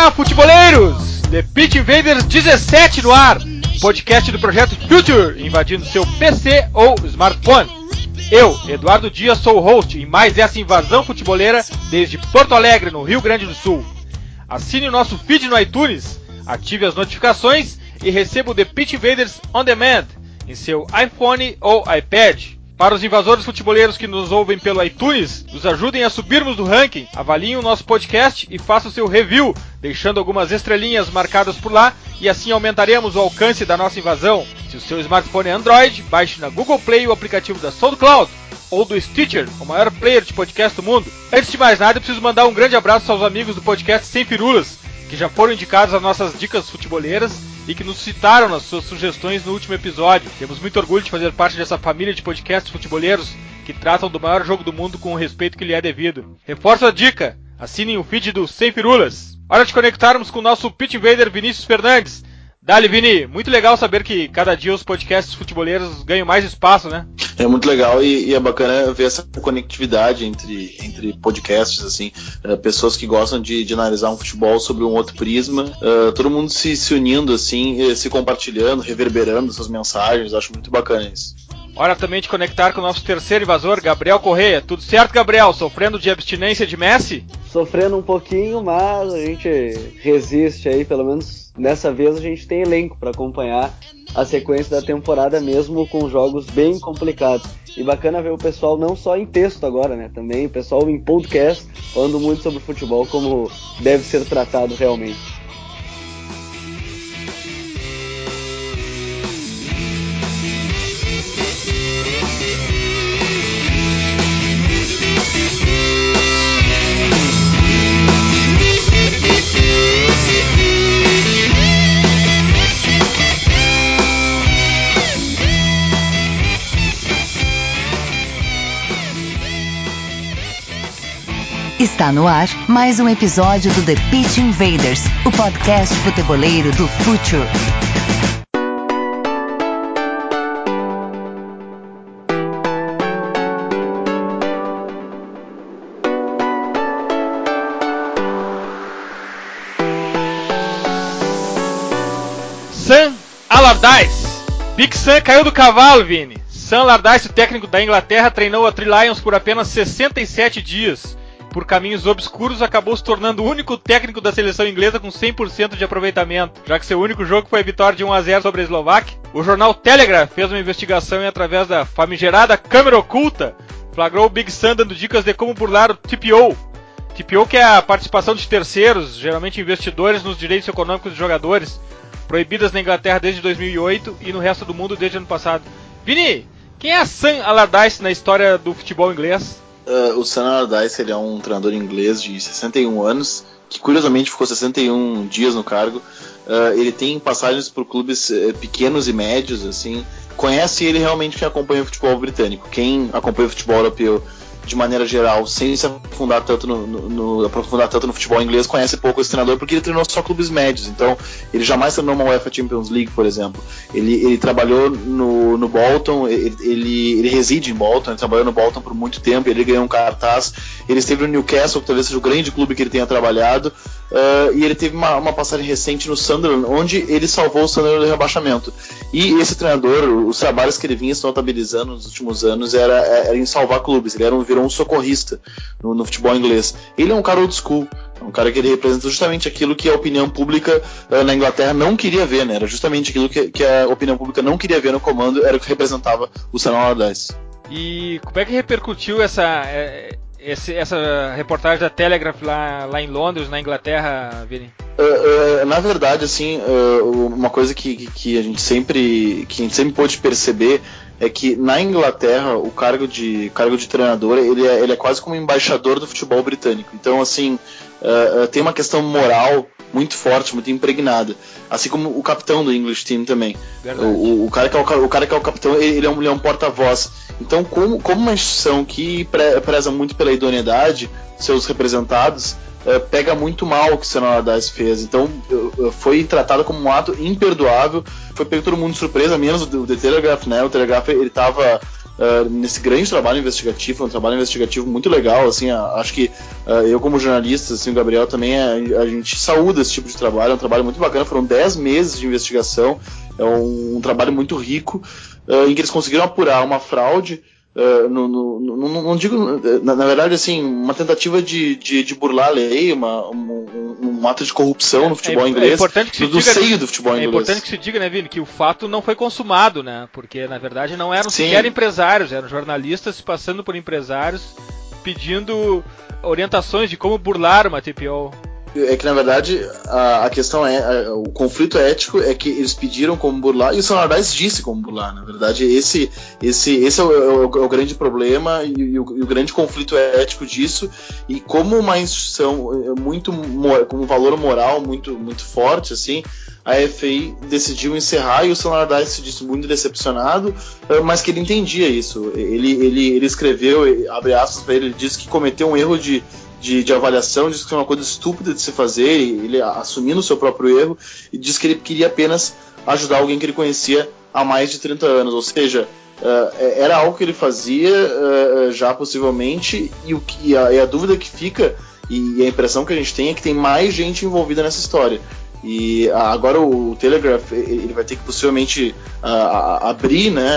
Olá, futeboleiros! The Pitch Invaders 17 no ar, podcast do projeto Future, invadindo seu PC ou smartphone. Eu, Eduardo Dias, sou o host em mais essa invasão futeboleira desde Porto Alegre, no Rio Grande do Sul. Assine o nosso feed no iTunes, ative as notificações e receba o The Pitch Invaders On Demand em seu iPhone ou iPad. Para os invasores futeboleiros que nos ouvem pelo iTunes, nos ajudem a subirmos do ranking, avaliem o nosso podcast e façam seu review, deixando algumas estrelinhas marcadas por lá e assim aumentaremos o alcance da nossa invasão. Se o seu smartphone é Android, baixe na Google Play o aplicativo da SoundCloud ou do Stitcher, o maior player de podcast do mundo. Antes de mais nada, preciso mandar um grande abraço aos amigos do podcast Sem Firulas, que já foram indicados às nossas dicas futeboleiras e que nos citaram nas suas sugestões no último episódio. Temos muito orgulho de fazer parte dessa família de podcasts futeboleiros que tratam do maior jogo do mundo com o respeito que lhe é devido. Reforço a dica: assinem o feed do Sem Firulas. Hora de conectarmos com o nosso Pit Invader Vinícius Fernandes. Dali, Vini, muito legal saber que cada dia os podcasts futeboleiros ganham mais espaço, né? É muito legal e, e é bacana ver essa conectividade entre, entre podcasts, assim, uh, pessoas que gostam de, de, analisar um futebol sobre um outro prisma, uh, todo mundo se, se unindo, assim, se compartilhando, reverberando suas mensagens, acho muito bacana isso. Hora também de conectar com o nosso terceiro invasor, Gabriel Correia. Tudo certo, Gabriel? Sofrendo de abstinência de Messi? Sofrendo um pouquinho, mas a gente resiste aí, pelo menos nessa vez a gente tem elenco para acompanhar a sequência da temporada mesmo com jogos bem complicados. E bacana ver o pessoal não só em texto agora, né? Também o pessoal em podcast falando muito sobre futebol como deve ser tratado realmente. Está no ar mais um episódio do The Pitch Invaders, o podcast futeboleiro do Future. Sam Allardyce. Big Sam caiu do cavalo, Vini. Sam Allardyce, o técnico da Inglaterra, treinou a Three Lions por apenas 67 dias por caminhos obscuros, acabou se tornando o único técnico da seleção inglesa com 100% de aproveitamento, já que seu único jogo foi a vitória de 1 a 0 sobre a Eslováquia. O jornal Telegraph fez uma investigação e através da famigerada câmera oculta flagrou o Big Sam dando dicas de como burlar o TPO. TPO que é a participação de terceiros, geralmente investidores, nos direitos econômicos dos jogadores, proibidas na Inglaterra desde 2008 e no resto do mundo desde ano passado. Vini, quem é Sam Allardyce na história do futebol inglês? Uh, o Sam Allardyce ele é um treinador inglês de 61 anos, que curiosamente ficou 61 dias no cargo. Uh, ele tem passagens por clubes uh, pequenos e médios, assim. Conhece ele realmente quem acompanha o futebol britânico. Quem acompanha o futebol europeu de maneira geral, sem se aprofundar tanto no, no, no, aprofundar tanto no futebol inglês, conhece pouco esse treinador porque ele treinou só clubes médios. Então, ele jamais treinou uma UEFA Champions League, por exemplo. Ele, ele trabalhou no, no Bolton, ele, ele, ele, reside em Bolton, ele trabalhou no Bolton por muito tempo, ele ganhou um cartaz. Ele esteve no Newcastle, que talvez seja o grande clube que ele tenha trabalhado. Uh, e ele teve uma, uma, passagem recente no Sunderland, onde ele salvou o Sunderland do rebaixamento. E esse treinador, os trabalhos que ele vinha se notabilizando nos últimos anos era, era em salvar clubes. Ele era um, virou um socorrista no, no, futebol inglês. Ele é um cara old school, é um cara que ele representa justamente aquilo que a opinião pública uh, na Inglaterra não queria ver, né? Era justamente aquilo que, que, a opinião pública não queria ver no comando, era o que representava o Sam Allardyce. E como é que repercutiu essa é, esse, essa reportagem da Telegraph lá, lá em Londres, na Inglaterra, Vini? Uh, uh, na verdade, assim, uh, uma coisa que, que, a gente sempre que a gente sempre pôde perceber é que na Inglaterra o cargo de cargo de treinador ele é, ele é quase como embaixador do futebol britânico. Então, assim, tem uma questão moral muito forte, muito impregnada. Assim como o capitão do English Team também. O, o, cara que é o, o, cara que é o capitão, ele é um, é um porta-voz. Então, como, como uma instituição que pre, preza muito pela idoneidade, seus representados, pega muito mal o que o Senna Allardyce fez. Então, foi tratado como um ato imperdoável. Foi pego todo mundo de surpresa, menos o The Telegraph, né? O Telegraph, ele estava uh, nesse grande trabalho investigativo, um trabalho investigativo muito legal, assim, acho que uh, eu como jornalista, assim, o Gabriel também, a, a, gente saúda esse tipo de trabalho, é um trabalho muito bacana, foram 10 meses de investigação, é um, um trabalho muito rico, uh, em que eles conseguiram apurar uma fraude, Uh, no, no, no, não digo, na, na, verdade, assim, uma tentativa de, de, de burlar a lei, uma, um, um, ato de corrupção no futebol é, inglês, é importante que se do, diga, seio do futebol é inglês. É importante que se diga, né, Vini, que o fato não foi consumado, né, porque na verdade não eram Sim. sequer empresários, eram jornalistas se passando por empresários pedindo orientações de como burlar uma TPO. É que na verdade a, a questão é a, o conflito ético é que eles pediram como burlar e o Sonardais disse como burlar. Na verdade esse esse esse é o, é o, é o grande problema e, e, o, e, o, grande conflito ético disso e como uma instituição é, muito com um valor moral muito muito forte assim a FA decidiu encerrar e o Sonardais se disse muito decepcionado, é, mas que ele entendia isso. Ele ele, ele escreveu abre aspas para ele, ele disse que cometeu um erro de de, de, avaliação, disse que foi uma coisa estúpida de se fazer, ele assumindo o seu próprio erro, e disse que ele queria apenas ajudar alguém que ele conhecia há mais de 30 anos, ou seja, uh, era algo que ele fazia uh, já possivelmente, e, o que, a, e a dúvida que fica, e a impressão que a gente tem é que tem mais gente envolvida nessa história. E agora o Telegraph ele vai ter que possivelmente uh, abrir, né?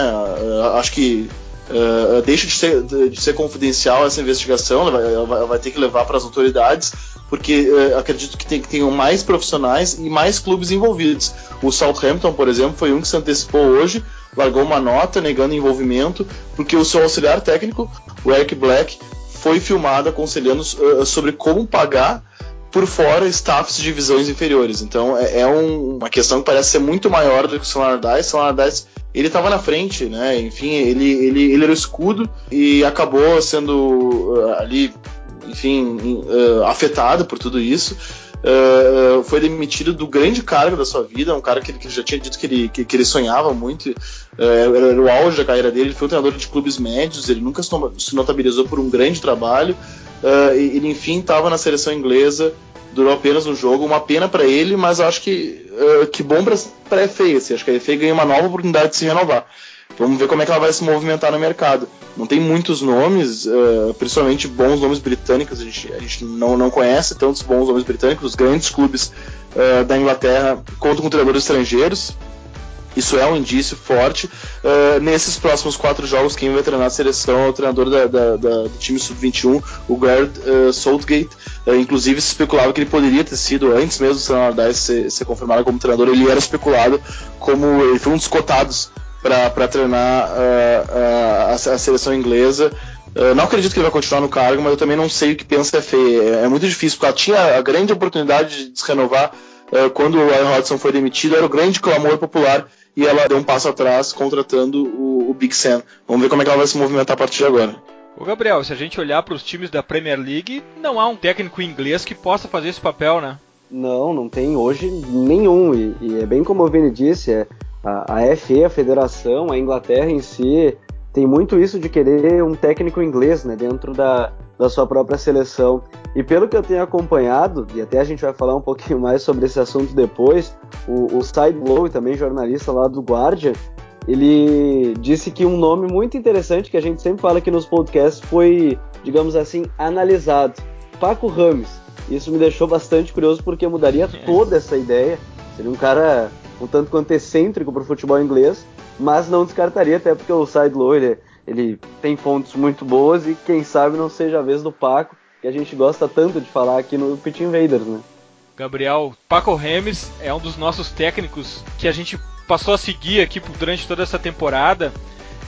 acho que Uh, deixa de ser, de ser, confidencial essa investigação, ela vai, ela vai, ela vai ter que levar para as autoridades, porque uh, acredito que, tem, que tenham mais profissionais e mais clubes envolvidos. O Southampton, por exemplo, foi um que se antecipou hoje, largou uma nota negando envolvimento, porque o seu auxiliar técnico, o Eric Black, foi filmado aconselhando uh, sobre como pagar por fora staffs de divisões inferiores. Então é, é um, uma questão que parece ser muito maior do que o Dice. O Dice ele estava na frente, né? Enfim, ele, ele, ele era o escudo e acabou sendo uh, ali, enfim, uh, afetado por tudo isso. Uh, foi demitido do grande cargo da sua vida, um cara que, que já tinha dito que ele, que, que ele sonhava muito, era, era, o auge da carreira dele, ele foi um treinador de clubes médios, ele nunca se notabilizou por um grande trabalho, ele enfim estava na seleção inglesa durou apenas um jogo, uma pena para ele, mas acho que uh, que bom para a FA, assim, acho que a FA ganha uma nova oportunidade de se renovar. Vamos ver como é que ela vai se movimentar no mercado. Não tem muitos nomes, uh, principalmente bons nomes britânicos, a gente, a gente não, não conhece tantos bons nomes britânicos, os grandes clubes uh, da Inglaterra contam com treinadores estrangeiros, isso é um indício forte. Uh, nesses próximos quatro jogos, quem vai treinar a seleção é o treinador da, da, da, do time sub-21, o Garrett uh, Southgate. Uh, inclusive, se especulava que ele poderia ter sido, antes mesmo do Senhor ser, ser confirmado como treinador, ele era especulado como. Ele foi um dos cotados para treinar a, a, seleção inglesa. Uh, não acredito que ele vai continuar no cargo, mas eu também não sei o que pensa a FE. É, é muito difícil, porque ela tinha a grande oportunidade de se renovar uh, quando o Ryan Hodgson foi demitido, era o grande clamor popular e ela deu um passo atrás contratando o, o Big Sam. Vamos ver como é que ela vai se movimentar a partir de agora. O Gabriel, se a gente olhar para os times da Premier League, não há um técnico inglês que possa fazer esse papel, né? Não, não tem hoje nenhum. E, e é bem como o Vini disse, é, a, a FE, a federação, a Inglaterra em si, tem muito isso de querer um técnico inglês né, dentro da, da sua própria seleção. E pelo que eu tenho acompanhado, e até a gente vai falar um pouquinho mais sobre esse assunto depois, o, o Side Low, também jornalista lá do Guardian, ele disse que um nome muito interessante que a gente sempre fala aqui nos podcasts foi, digamos assim, analisado. Paco Rames. Isso me deixou bastante curioso porque mudaria é. toda essa ideia. Seria um cara um tanto quanto excêntrico para o futebol inglês, mas não descartaria até porque o Side Low ele, ele tem fontes muito boas e quem sabe não seja a vez do Paco que a gente gosta tanto de falar aqui no Pit Invaders, né? Gabriel, Paco Remes é um dos nossos técnicos que a gente passou a seguir aqui durante toda essa temporada.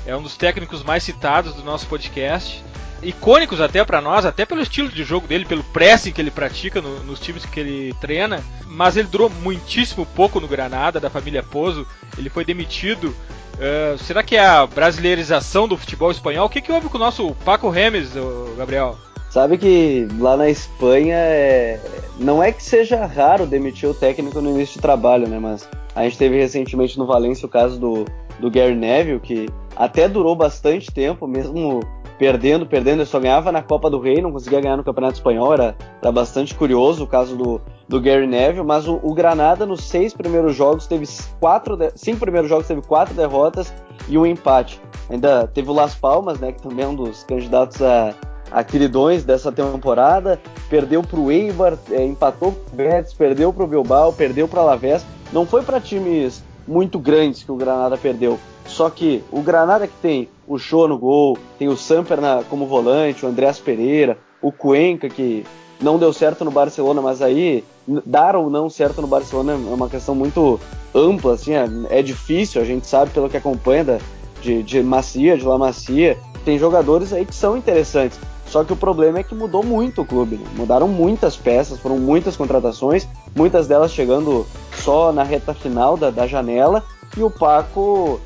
É um dos técnicos mais citados do nosso podcast. Icônicos até para nós, até pelo estilo de jogo dele, pelo pressing que ele pratica no, nos times que ele treina. Mas ele durou muitíssimo pouco no Granada, da família Pozo. Ele foi demitido. Uh, será que é a brasileirização do futebol espanhol? O que, que houve com o nosso Paco Remes, Gabriel? Sabe que lá na Espanha é... não é que seja raro demitir o técnico no início de trabalho, né? Mas a gente teve recentemente no Valência o caso do, do Gary Neville, que até durou bastante tempo, mesmo perdendo, perdendo, ele só ganhava na Copa do Rei, não conseguia ganhar no Campeonato Espanhol, era, era bastante curioso o caso do, do Gary Neville, mas o, o Granada nos seis primeiros jogos teve quatro, cinco primeiros jogos teve quatro derrotas e um empate. Ainda teve o Las Palmas, né, que também é um dos candidatos a, a queridões dessa temporada, perdeu para o Eibar, é, empatou com o perdeu para o Bilbao, perdeu para o Alavés, não foi para times muito grandes que o Granada perdeu, só que o Granada que tem o Show no gol, tem o Samper na, como volante, o Andrés Pereira, o Cuenca que não deu certo no Barcelona, mas aí dar ou não certo no Barcelona é uma questão muito ampla, assim, é, é difícil, a gente sabe pelo que acompanha da, de, de Macia, de La Macia, tem jogadores aí que são interessantes. Só que o problema é que mudou muito o clube, né? mudaram muitas peças, foram muitas contratações, muitas delas chegando só na reta final da, da janela, e o Paco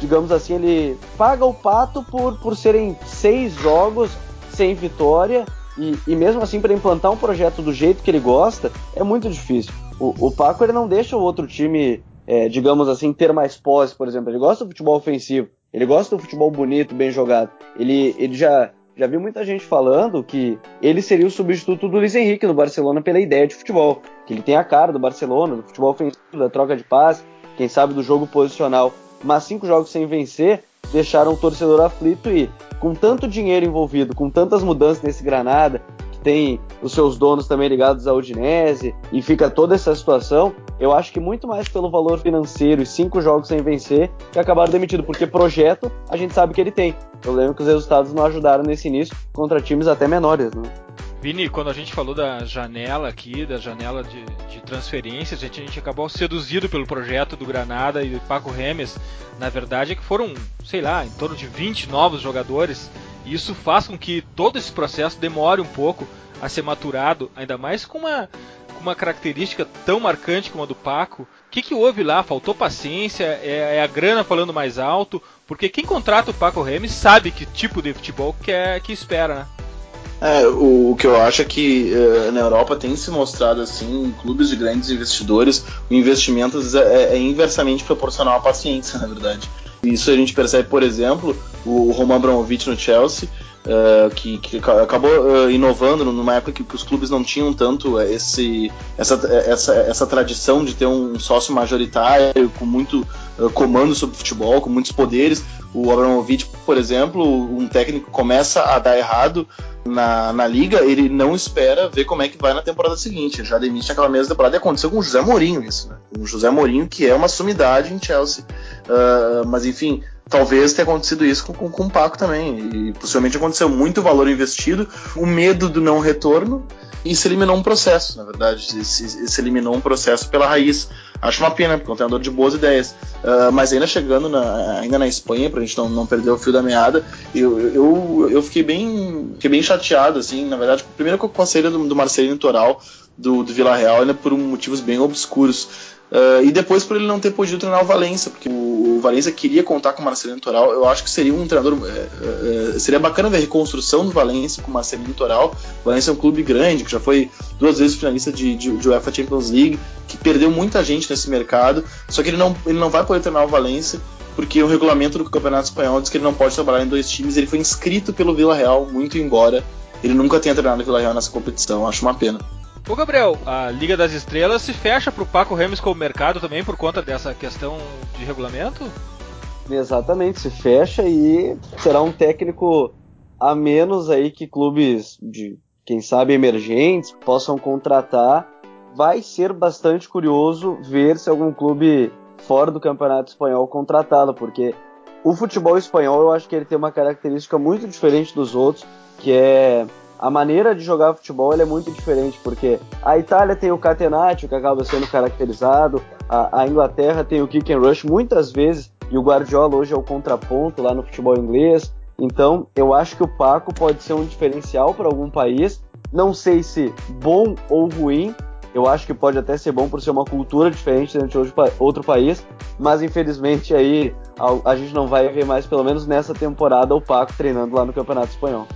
digamos assim, ele paga o pato por, por serem seis jogos sem vitória e, e mesmo assim para implantar um projeto do jeito que ele gosta é muito difícil. O, o Paco ele não deixa o outro time, é, digamos assim, ter mais posse, por exemplo. Ele gosta do futebol ofensivo, ele gosta do futebol bonito, bem jogado. Ele, ele já já vi muita gente falando que ele seria o substituto do Luiz Henrique no Barcelona pela ideia de futebol, que ele tem a cara do Barcelona, do futebol ofensivo, da troca de passe, quem sabe do jogo posicional. Mas cinco jogos sem vencer deixaram o torcedor aflito e com tanto dinheiro envolvido, com tantas mudanças nesse Granada, que tem os seus donos também ligados à Udinese e fica toda essa situação, eu acho que muito mais pelo valor financeiro e cinco jogos sem vencer que acabaram demitido, porque projeto a gente sabe que ele tem. Eu lembro que os resultados não ajudaram nesse início contra times até menores, né? Vini, quando a gente falou da janela aqui, da janela de, de transferências, a gente, a gente, acabou seduzido pelo projeto do Granada e do Paco Remes. Na verdade, é que foram, sei lá, em torno de 20 novos jogadores. E isso faz com que todo esse processo demore um pouco a ser maturado, ainda mais com uma, com uma característica tão marcante como a do Paco. O que, que houve lá? Faltou paciência? É, é, a grana falando mais alto? Porque quem contrata o Paco Remes sabe que tipo de futebol que, é, que espera, né? É, o, o, que eu acho é que uh, na Europa tem se mostrado assim, em clubes de grandes investidores, o investimento é, é, inversamente proporcional à paciência, na verdade. Isso a gente percebe, por exemplo, o Roman Abramovich no Chelsea, uh, que, que, acabou uh, inovando numa época que, que, os clubes não tinham tanto esse, essa, essa, essa tradição de ter um sócio majoritário com muito comando sobre futebol, com muitos poderes. O Abramovich, por exemplo, um técnico começa a dar errado na, na liga, ele não espera ver como é que vai na temporada seguinte. Já demite naquela mesma temporada e aconteceu com o José Mourinho isso, né? O José Mourinho, que é uma sumidade em Chelsea. Uh, mas enfim, talvez tenha acontecido isso com, com, com o Paco também. E possivelmente aconteceu muito valor investido, o medo do não retorno e se eliminou um processo, na verdade. Se, se eliminou um processo pela raiz. Acho uma pena, porque é um treinador de boas ideias. Uh, mas ainda chegando na, ainda na Espanha, pra gente não, não perder o fio da meada, eu, eu, eu fiquei, bem, fiquei bem chateado, assim, na verdade, primeiro com a saída do, do Marcelino Toral do, do Vila Real, ainda por motivos bem obscuros. Uh, e depois por ele não ter podido treinar o Valência, porque o, o Valência queria contar com o Marcelino Toral. Eu acho que seria um treinador. É, é, seria bacana ver a reconstrução do Valência com o Marcelino Toral. O Valência é um clube grande, que já foi duas vezes finalista de, de, de, UEFA Champions League, que perdeu muita gente nesse mercado. Só que ele não, ele não vai poder treinar o Valência, porque o regulamento do Campeonato Espanhol diz que ele não pode trabalhar em dois times. Ele foi inscrito pelo Vila Real, muito embora ele nunca tenha treinado o Vila Real nessa competição. Acho uma pena. Ô Gabriel, a Liga das Estrelas se fecha para o Paco Remes como mercado também por conta dessa questão de regulamento? Exatamente, se fecha e será um técnico a menos aí que clubes de, quem sabe, emergentes possam contratar. Vai ser bastante curioso ver se algum clube fora do Campeonato Espanhol contratá-lo, porque o futebol espanhol eu acho que ele tem uma característica muito diferente dos outros, que é a maneira de jogar futebol é muito diferente, porque a Itália tem o catenaccio, que acaba sendo caracterizado, a, a, Inglaterra tem o kick and rush muitas vezes, e o Guardiola hoje é o contraponto lá no futebol inglês. Então, eu acho que o Paco pode ser um diferencial para algum país. Não sei se bom ou ruim. Eu acho que pode até ser bom por ser uma cultura diferente dentro de outro país, mas infelizmente aí a, a gente não vai ver mais, pelo menos nessa temporada, o Paco treinando lá no Campeonato Espanhol.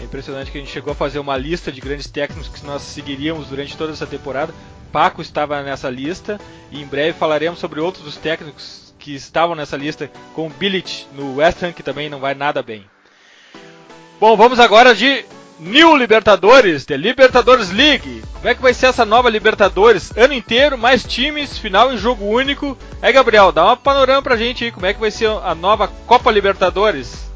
É impressionante que a gente chegou a fazer uma lista de grandes técnicos que nós seguiríamos durante toda essa temporada. Paco estava nessa lista e em breve falaremos sobre outros dos técnicos que estavam nessa lista, com Bilic no West Ham, que também não vai nada bem. Bom, vamos agora de New Libertadores, The Libertadores League. Como é que vai ser essa nova Libertadores? Ano inteiro, mais times, final em jogo único. É, Gabriel, dá uma panorama pra gente aí, como é que vai ser a nova Copa Libertadores?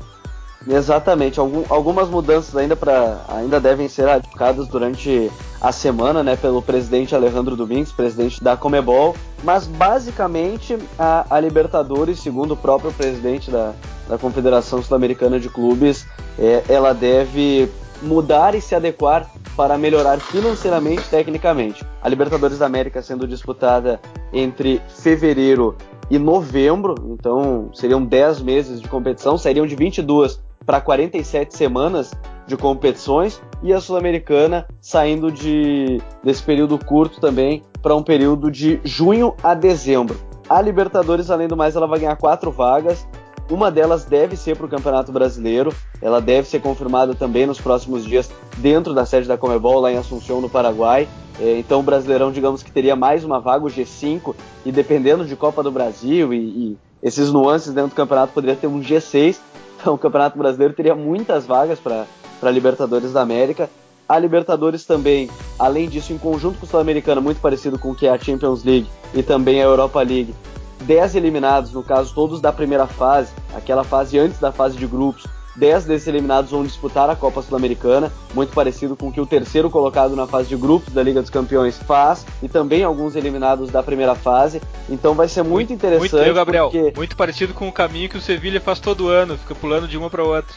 Exatamente, Algum, algumas mudanças ainda para ainda devem ser aplicadas durante a semana, né, pelo presidente Alejandro Domingues, presidente da Comebol, mas basicamente a, a Libertadores, segundo o próprio presidente da, da Confederação Sul-Americana de Clubes, é, ela deve mudar e se adequar para melhorar financeiramente e tecnicamente. A Libertadores da América sendo disputada entre fevereiro e novembro, então seriam 10 meses de competição, seriam de 22 para 47 semanas de competições e a Sul-Americana saindo de, desse período curto também para um período de junho a dezembro. A Libertadores, além do mais, ela vai ganhar quatro vagas uma delas deve ser para o Campeonato Brasileiro, ela deve ser confirmada também nos próximos dias dentro da sede da Comebol, lá em Assunção, no Paraguai. É, então o Brasileirão, digamos que teria mais uma vaga, o G5, e dependendo de Copa do Brasil e, e esses nuances dentro do campeonato, poderia ter um G6. Então o Campeonato Brasileiro teria muitas vagas para Libertadores da América. A Libertadores também, além disso, em conjunto com o Sul-Americano, muito parecido com o que é a Champions League e também a Europa League, 10 eliminados, no caso todos da primeira fase, aquela fase antes da fase de grupos, 10 desses eliminados vão disputar a Copa Sul-Americana, muito parecido com o que o terceiro colocado na fase de grupos da Liga dos Campeões faz, e também alguns eliminados da primeira fase. Então vai ser muito, muito interessante. Muito, Gabriel, porque... muito parecido com o caminho que o Sevilha faz todo ano, fica pulando de uma para outra.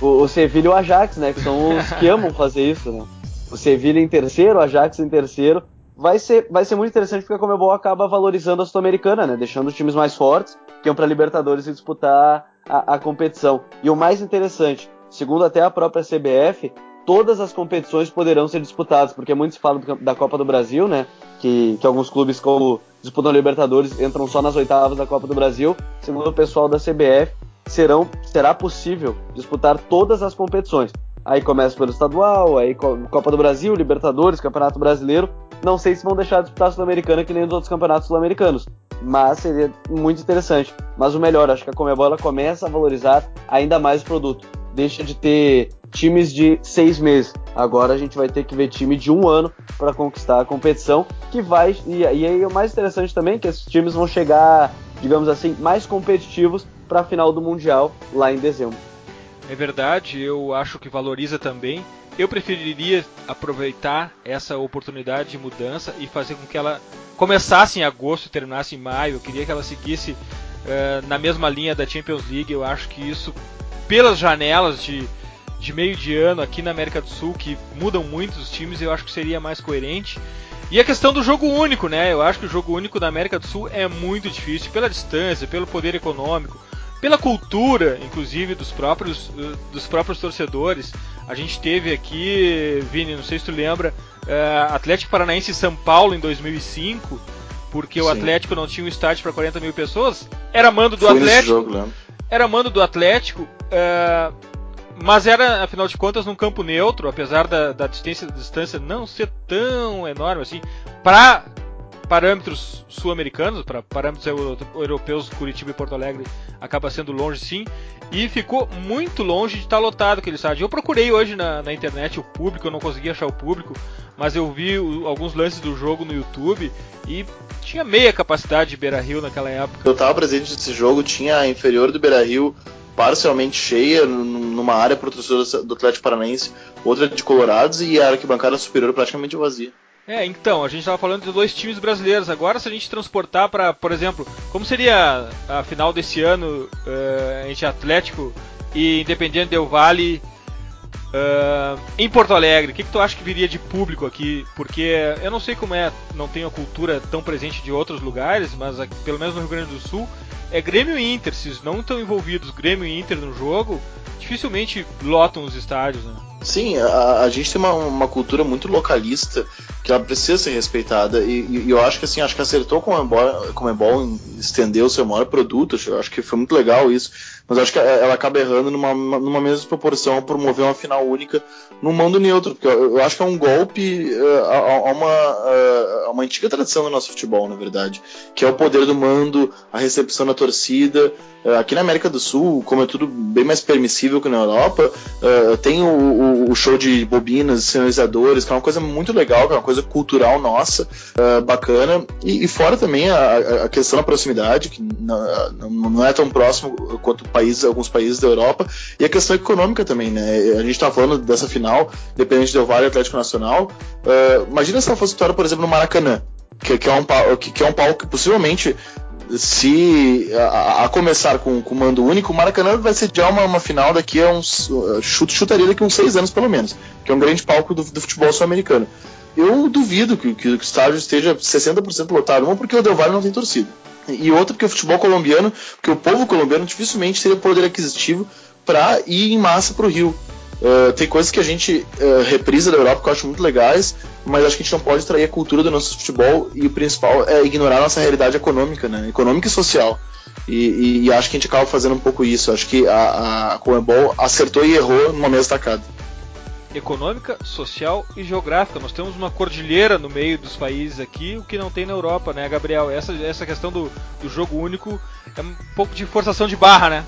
O, o Sevilha e o Ajax, né, que são os que amam fazer isso, né? O Sevilha em terceiro, o Ajax em terceiro, vai ser, vai ser muito interessante porque a Comebol acaba valorizando a Sul-Americana, né? Deixando os times mais fortes, que iam para Libertadores e disputar a, a, competição. E o mais interessante, segundo até a própria CBF, todas as competições poderão ser disputadas, porque muitos falam da Copa do Brasil, né? Que, que alguns clubes, como disputam Libertadores, entram só nas oitavas da Copa do Brasil. Segundo o pessoal da CBF, serão, será possível disputar todas as competições. Aí começa pelo estadual, aí Copa do Brasil, Libertadores, Campeonato Brasileiro. Não sei se vão deixar de disputar a Sul-Americana que nem os outros campeonatos sul-americanos, mas seria muito interessante. Mas o melhor, acho que a Comebol começa a valorizar ainda mais o produto. Deixa de ter times de seis meses. Agora a gente vai ter que ver time de um ano para conquistar a competição, que vai e, e aí o mais interessante também é que esses times vão chegar, digamos assim, mais competitivos para a final do mundial lá em dezembro. É verdade, eu acho que valoriza também. Eu preferiria aproveitar essa oportunidade de mudança e fazer com que ela começasse em agosto e terminasse em maio. Eu queria que ela seguisse uh, na mesma linha da Champions League. Eu acho que isso, pelas janelas de, de meio de ano aqui na América do Sul, que mudam muito os times, eu acho que seria mais coerente. E a questão do jogo único, né? Eu acho que o jogo único da América do Sul é muito difícil pela distância, pelo poder econômico pela cultura, inclusive, dos próprios, eh, dos próprios torcedores. A gente teve aqui, Vini, não sei se tu lembra, uh, Atlético Paranaense e São Paulo em 2005, porque Sim. o Atlético não tinha um estádio para 40 mil pessoas. Era mando do Fui Atlético. Jogo, era mando do Atlético, uh, mas era, afinal de contas, num campo neutro, apesar da, da distância, da distância não ser tão enorme assim, para parâmetros sul-americanos, para parâmetros europeus, Curitiba e Porto Alegre acaba sendo longe sim, e ficou muito longe de estar lotado aquele estádio. Eu procurei hoje na, na internet o público, eu não consegui achar o público, mas eu vi o, alguns lances do jogo no YouTube e tinha meia capacidade de Beira Rio naquela época. Eu estava presente nesse jogo, tinha a inferior do Beira Rio parcialmente cheia, numa área para o do Atlético Paranaense, outra de Colorados e a arquibancada superior praticamente vazia. É, então, a gente estava falando de dois times brasileiros. Agora, se a gente transportar para, por exemplo, como seria a final desse ano uh, entre Atlético e Independiente Del Vale uh, em Porto Alegre, o que, que tu acha que viria de público aqui? Porque eu não sei como é, não tenho a cultura tão presente de outros lugares, mas aqui, pelo menos no Rio Grande do Sul, é Grêmio e Inter. Se não estão envolvidos Grêmio e Inter no jogo, dificilmente lotam os estádios, né? Sim, a, a gente tem uma, uma, cultura muito localista que ela precisa ser respeitada e, e eu acho que assim, acho que acertou com a Comebol em estender o seu maior produto, eu acho que foi muito legal isso, mas acho que ela acaba errando numa, numa mesma proporção promover uma final única num mando neutro, porque eu, acho que é um golpe uh, a, a, uma, uh, a uma antiga tradição no nosso futebol, na verdade, que é o poder do mando, a recepção da torcida. Uh, aqui na América do Sul, como é tudo bem mais permissível que na Europa, tem o, o, o, show de bobinas, sinalizadores, que é uma coisa muito legal, que é uma coisa cultural nossa, bacana. E, e, fora também a, a, questão da proximidade, que não, não é tão próximo quanto países, alguns países da Europa, e a questão econômica também, né? A gente está falando dessa final, dependente do Vale Atlético Nacional. imagina se ela fosse vitória, por exemplo, no Maracanã, que, que, é um, que, que é um palco que possivelmente se a, a, começar com, com mando único, o Maracanã vai sediar uma, uma final daqui a uns. Chute, chutaria daqui a uns seis anos, pelo menos. Que é um grande palco do, do futebol sul-americano. Eu duvido que, que, o estádio esteja 60% lotado. Um, porque o Del Valle não tem torcida. E outro, porque o futebol colombiano, porque o povo colombiano dificilmente teria poder aquisitivo para ir em massa para o Rio. Uh, tem coisas que a gente uh, reprisa da Europa que eu acho muito legais, mas acho que a gente não pode extrair a cultura do nosso futebol e o principal é ignorar a nossa realidade econômica, né? Econômica e social. E, e, e, acho que a gente acaba fazendo um pouco isso. Acho que a, a Comebol acertou e errou numa mesma tacada. Econômica, social e geográfica. Nós temos uma cordilheira no meio dos países aqui, o que não tem na Europa, né, Gabriel? Essa, essa questão do, do jogo único é um pouco de forçação de barra, né?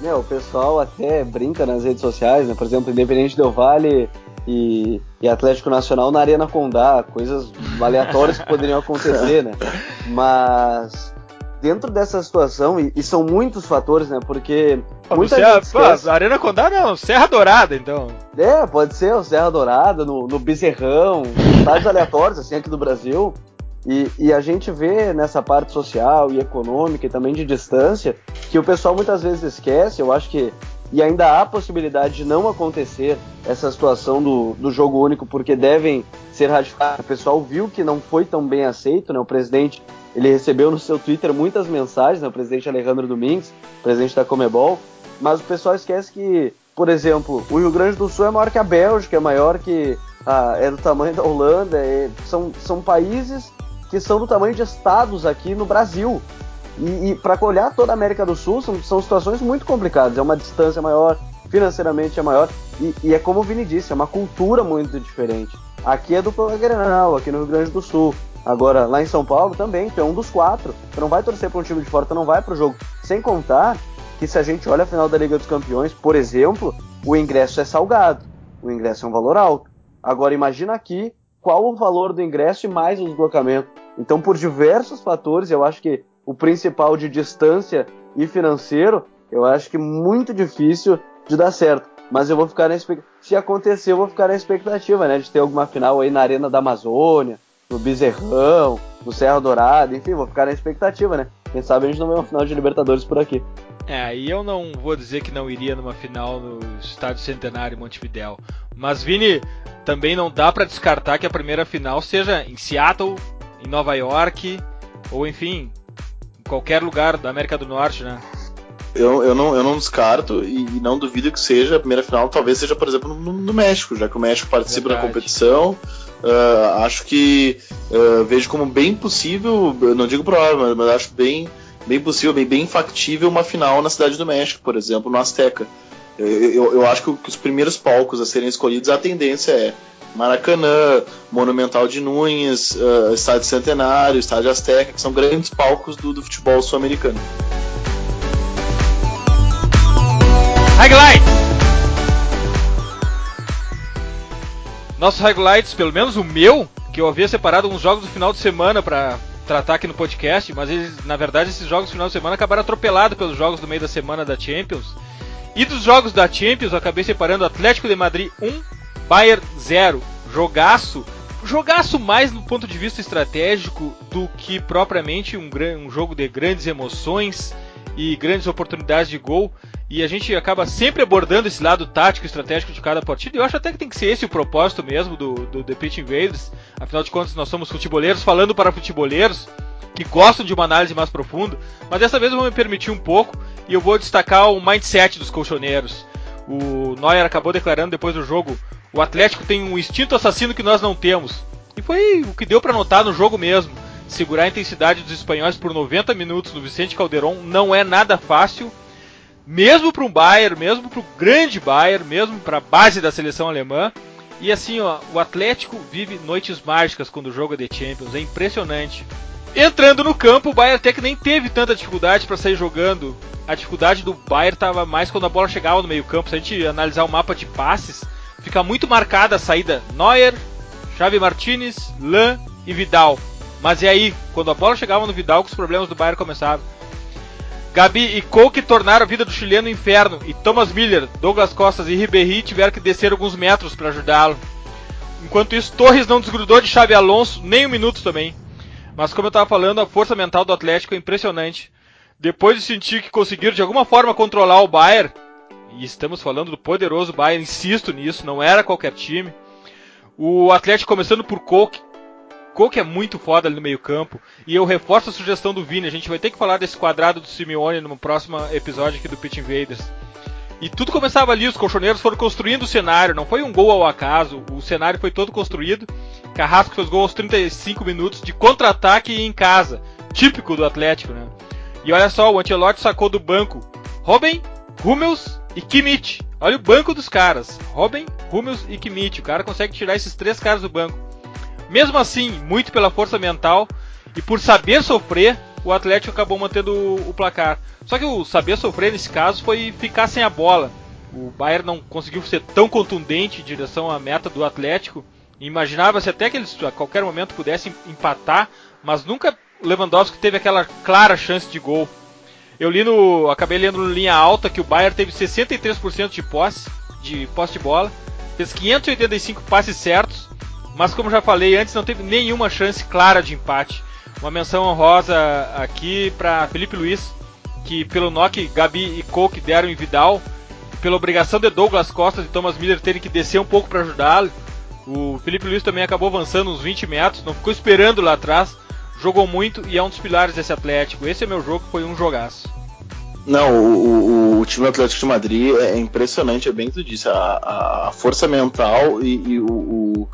Meu, o pessoal até brinca nas redes sociais, né? Por exemplo, Independente Del Vale e, e Atlético Nacional na Arena Condá, coisas aleatórias que poderiam acontecer, né? Mas dentro dessa situação, e, e são muitos fatores, né? Porque pô, muita Serra, gente esquece... pô, Arena Condá não, Serra Dourada, então. É, pode ser o Serra Dourada, no, no Bezerrão, estádios aleatórios, assim, aqui do Brasil. E, e, a gente vê nessa parte social e econômica e também de distância que o pessoal muitas vezes esquece, eu acho que. E ainda há possibilidade de não acontecer essa situação do, do jogo único, porque devem ser ratificados. O pessoal viu que não foi tão bem aceito, né? O presidente ele recebeu no seu Twitter muitas mensagens, né? o presidente Alejandro Domingues, presidente da Comebol, mas o pessoal esquece que, por exemplo, o Rio Grande do Sul é maior que a Bélgica, é maior que. Ah, é do tamanho da Holanda, é, são, são países que são do tamanho de estados aqui no Brasil. E, e para olhar toda a América do Sul, são, são situações muito complicadas. É uma distância maior, financeiramente é maior. E, e, é como o Vini disse, é uma cultura muito diferente. Aqui é do Grenal, aqui no Rio Grande do Sul. Agora, lá em São Paulo também, tu é um dos quatro. Tu não vai torcer para um time de fora, tu não vai para o jogo. Sem contar que se a gente olha a final da Liga dos Campeões, por exemplo, o ingresso é salgado. O ingresso é um valor alto. Agora, imagina aqui qual o valor do ingresso e mais o deslocamento. Então, por diversos fatores, eu acho que o principal de distância e financeiro, eu acho que muito difícil de dar certo. Mas eu vou ficar na expectativa. Se acontecer, eu vou ficar na expectativa, né? De ter alguma final aí na Arena da Amazônia, no Bezerrão, no Serra Dourada, enfim, vou ficar na expectativa, né? Quem sabe a gente não vê uma final de Libertadores por aqui. É, aí eu não vou dizer que não iria numa final no Estádio Centenário Montevidéu. Mas, Vini, também não dá para descartar que a primeira final seja em Seattle, em Nova York, ou enfim, em qualquer lugar da América do Norte, né? Eu, eu, não, eu não descarto e, e não duvido que seja a primeira final, talvez seja, por exemplo, no, no México, já que o México participa Verdade. da competição. Uh, acho que uh, vejo como bem possível, não digo provável, mas acho bem, bem possível, bem, bem factível uma final na Cidade do México, por exemplo, no Azteca. Eu, eu, eu acho que, que os primeiros palcos a serem escolhidos, a tendência é Maracanã, Monumental de Nunes, uh, Estádio Centenário, Estádio Azteca, que são grandes palcos do, do futebol sul-americano. Highlights! Nossos highlights, pelo menos o meu, que eu havia separado uns jogos do final de semana para tratar aqui no podcast, mas eles, na verdade esses jogos do final de semana acabaram atropelados pelos jogos do meio da semana da Champions. E dos jogos da Champions, eu acabei separando Atlético de Madrid 1, Bayern 0, jogaço. Jogaço mais no ponto de vista estratégico do que propriamente um, um jogo de grandes emoções e grandes oportunidades de gol. E a gente acaba sempre abordando esse lado tático e estratégico de cada partida. E eu acho até que tem que ser esse o propósito mesmo do, do The Pitch Invaders. Afinal de contas, nós somos futeboleiros falando para futeboleiros que gostam de uma análise mais profunda. Mas dessa vez eu vou me permitir um pouco e eu vou destacar o mindset dos colchoneiros. O Neuer acabou declarando depois do jogo o Atlético tem um instinto assassino que nós não temos. E foi o que deu para notar no jogo mesmo. Segurar a intensidade dos espanhóis por 90 minutos no Vicente Calderon não é nada fácil, mesmo para um Bayern, mesmo para o grande Bayern, mesmo para a base da seleção alemã. E assim, ó, o Atlético vive noites mágicas quando joga The Champions, é impressionante. Entrando no campo, o Bayern até que nem teve tanta dificuldade para sair jogando. A dificuldade do Bayern estava mais quando a bola chegava no meio-campo. Se a gente analisar o mapa de passes, fica muito marcada a saída Neuer, Xavi Martinez, Lan e Vidal. Mas e aí, quando a bola chegava no Vidal, que os problemas do Bayern começavam. Gabi e Coke tornaram a vida do chileno um inferno e Thomas Miller, Douglas Costas e Ribéry tiveram que descer alguns metros para ajudá-lo. Enquanto isso, Torres não desgrudou de Xavi Alonso nem um minuto também. Mas como eu estava falando, a força mental do Atlético é impressionante. Depois de sentir que conseguiram de alguma forma controlar o Bayern, e estamos falando do poderoso Bayern, insisto nisso, não era qualquer time. O Atlético começando por Coque. Coque é muito foda ali no meio campo. E eu reforço a sugestão do Vini. A gente vai ter que falar desse quadrado do Simeone no próximo episódio aqui do Pit Invaders. E tudo começava ali, os colchoneiros foram construindo o cenário, não foi um gol ao acaso, o cenário foi todo construído. Carrasco fez gol aos 35 minutos de contra-ataque em casa, típico do Atlético, né? E olha só, o Ancelotti sacou do banco Robin, Hummels e Kimmich. Olha o banco dos caras, Robin, Hummels e Kimmich. O cara consegue tirar esses três caras do banco. Mesmo assim, muito pela força mental e por saber sofrer, o Atlético acabou mantendo o placar. Só que o saber sofrer nesse caso foi ficar sem a bola. O Bayern não conseguiu ser tão contundente em direção à meta do Atlético. Imaginava-se até que eles a qualquer momento pudessem empatar, mas nunca Lewandowski teve aquela clara chance de gol. Eu li no, acabei lendo no linha alta que o Bayern teve 63% de posse, de posse de bola, fez 585 passes certos, mas como já falei antes, não teve nenhuma chance clara de empate. Uma menção honrosa aqui para Felipe Luiz, que pelo knock Gabi e Coke deram em Vidal, pela obrigação de Douglas Costa e Thomas Miller terem que descer um pouco para ajudá-lo. O Felipe Luiz também acabou avançando uns 20 metros, não ficou esperando lá atrás, jogou muito e é um dos pilares desse Atlético. Esse é meu jogo, foi um jogaço. Não, o, o, o, time Atlético de Madrid é impressionante, é bem que tu disse, a, a força mental e, e o,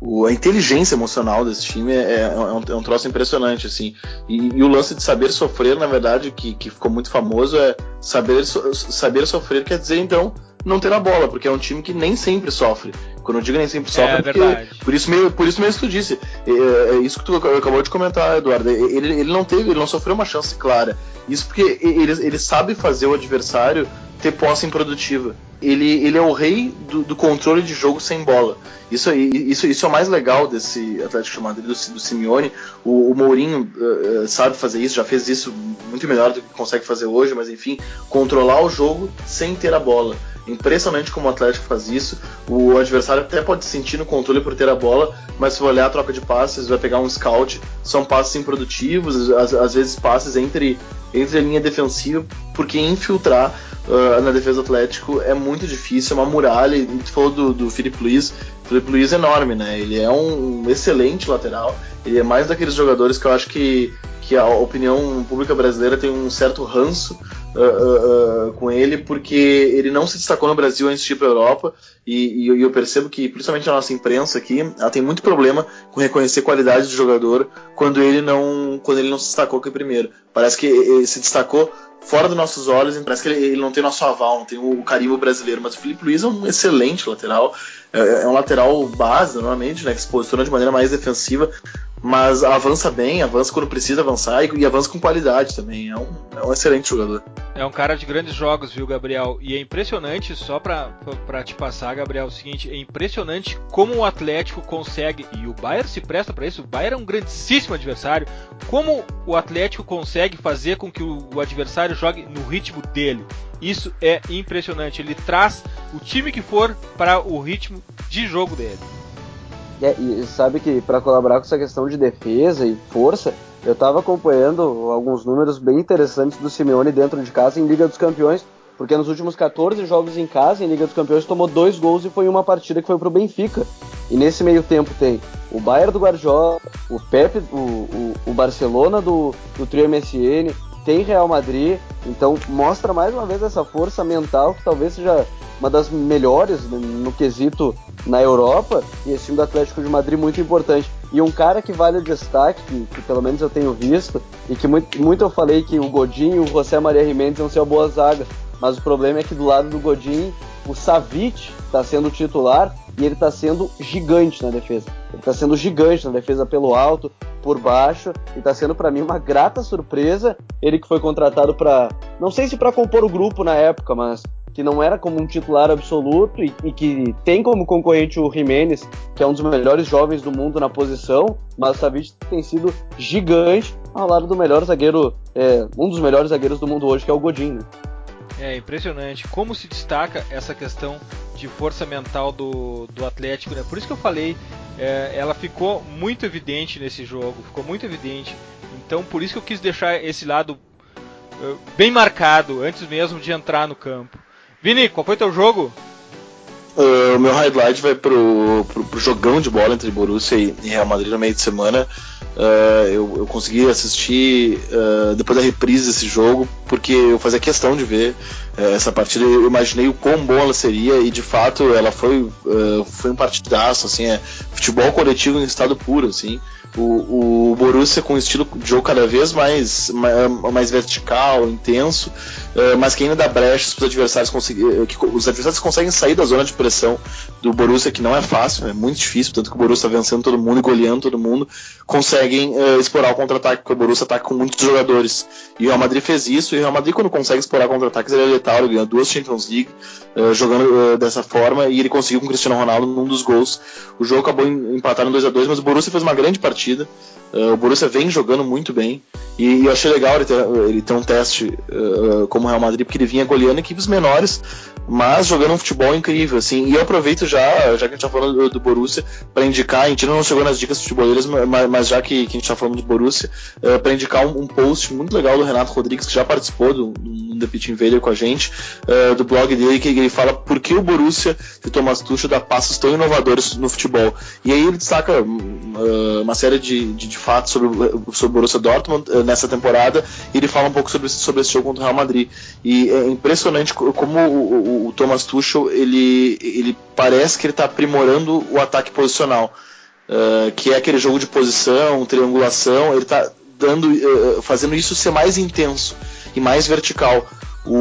o, a inteligência emocional desse time é, é, um, é um troço impressionante, assim. E, e, o lance de saber sofrer, na verdade, que, que ficou muito famoso, é saber, saber sofrer quer dizer, então, não ter a bola, porque é um time que nem sempre sofre. Quando eu digo nem sempre sofre, é, é porque, por isso mesmo, por isso mesmo que tu disse. É, é, isso que tu acabou de comentar, Eduardo. Ele, ele não teve, ele não sofreu uma chance clara. Isso porque ele, ele sabe fazer o adversário ter posse improdutiva. Ele, ele é o rei do, do, controle de jogo sem bola. Isso, isso, isso é o mais legal desse Atlético de Madrid, do, do Simeone. O, o Mourinho uh, sabe fazer isso, já fez isso muito melhor do que consegue fazer hoje, mas enfim, controlar o jogo sem ter a bola. Impressionante como o Atlético faz isso. O adversário até pode sentir no controle por ter a bola, mas se olhar a troca de passes, vai pegar um scout, são passes improdutivos, às, às vezes passes entre, entre a linha defensiva, porque infiltrar uh, na defesa do Atlético é muito difícil, é uma muralha. E tu falou do, do Felipe Luiz, Felipe Luiz é enorme, né? Ele é um excelente lateral, ele é mais daqueles jogadores que eu acho que que a opinião pública brasileira tem um certo ranço uh, uh, uh, com ele, porque ele não se destacou no Brasil antes de ir para a Europa, e, e, eu percebo que, principalmente a nossa imprensa aqui, ela tem muito problema com reconhecer qualidade do jogador quando ele não, quando ele não se destacou aqui primeiro. Parece que ele se destacou fora dos nossos olhos, parece que ele, ele, não tem nosso aval, não tem o carimbo brasileiro, mas o Felipe Luiz é um excelente lateral, é, é um lateral base, normalmente, né, que se posiciona de maneira mais defensiva, mas avança bem, avança quando precisa avançar e, e avança com qualidade também. É um, é um, excelente jogador. É um cara de grandes jogos, viu, Gabriel? E é impressionante, só pra, te passar, Gabriel, é o seguinte: é impressionante como o Atlético consegue, e o Bayern se presta para isso, o Bayern é um grandíssimo adversário, como o Atlético consegue fazer com que o, o adversário jogue no ritmo dele. Isso é impressionante. Ele traz o time que for para o ritmo de jogo dele. É, e sabe que para colaborar com essa questão de defesa e força, eu estava acompanhando alguns números bem interessantes do Simeone dentro de casa em Liga dos Campeões, porque nos últimos 14 jogos em casa, em Liga dos Campeões, tomou dois gols e foi uma partida que foi pro Benfica. E nesse meio tempo tem o Bayern do Guardiola, o Pepe, o, o, o Barcelona do, do Trio MSN, tem Real Madrid, então mostra mais uma vez essa força mental que talvez seja uma das melhores no quesito na Europa, e esse time do Atlético de Madrid muito importante. E um cara que vale o destaque, que, que pelo menos eu tenho visto, e que muito, muito eu falei que o Godinho e o José Maria Jimenez vão ser a boa zaga. Mas o problema é que do lado do Godin, o Savic está sendo titular e ele está sendo gigante na defesa. Ele está sendo gigante na defesa pelo alto, por baixo, e está sendo para mim uma grata surpresa. Ele que foi contratado para, não sei se para compor o grupo na época, mas que não era como um titular absoluto e, e, que tem como concorrente o Jimenez, que é um dos melhores jovens do mundo na posição, mas o Savic tem sido gigante ao lado do melhor zagueiro, é, um dos melhores zagueiros do mundo hoje, que é o Godin. É impressionante como se destaca essa questão de força mental do, do Atlético, né? Por isso que eu falei, é, ela ficou muito evidente nesse jogo, ficou muito evidente. Então por isso que eu quis deixar esse lado uh, bem marcado antes mesmo de entrar no campo. Vini, qual foi teu jogo? Uh, o meu highlight vai pro, pro, pro, jogão de bola entre Borussia e Real Madrid no meio de semana. Uh, eu, eu, consegui assistir uh, depois da reprise desse jogo, porque eu fazia questão de ver essa partida. Eu imaginei o quão boa ela seria e de fato ela foi, foi um partidaço. Assim, é futebol coletivo em estado puro. Assim o, o Borussia com um estilo de jogo cada vez mais, mais, vertical, intenso, uh, mas que ainda dá brechas para os adversários conseguir, que os adversários conseguem sair da zona de pressão do Borussia, que não é fácil, é muito difícil, tanto que o Borussia está vencendo todo mundo e goleando todo mundo, conseguem uh, explorar o contra-ataque, porque o Borussia ataca com muitos jogadores. E o Real Madrid fez isso, e o Real Madrid, quando consegue explorar contra-ataques, ele é letal, ele ganha duas Champions League uh, jogando dessa forma, e ele conseguiu com o Cristiano Ronaldo num dos gols. O jogo acabou empatado em 2 a 2 mas o Borussia fez uma grande partida partida. Uh, o Borussia vem jogando muito bem e, eu achei legal ele ter, ele ter um teste uh, como Real Madrid, porque ele vinha goleando equipes menores, mas jogando um futebol incrível, assim. E eu aproveito já, já que a gente tá falando do, do Borussia, para indicar, a gente não chegou nas dicas futeboleiras, mas, mas já que, que, a gente tá falando do Borussia, uh, para indicar um, um, post muito legal do Renato Rodrigues, que já participou do, do The Pit Invader com a gente, uh, do blog dele, que ele fala por que o Borussia e o Thomas Tuchel dá passos tão inovadores no futebol. E aí ele destaca uh, uma série de, de, de fatos sobre, sobre o Borussia Dortmund nessa temporada, e ele fala um pouco sobre, sobre esse jogo contra o Real Madrid. E é impressionante como o, o o, Thomas Tuchel ele, ele parece que ele está aprimorando o ataque posicional, uh, que é aquele jogo de posição, triangulação, ele está dando, uh, fazendo isso ser mais intenso e mais vertical. O,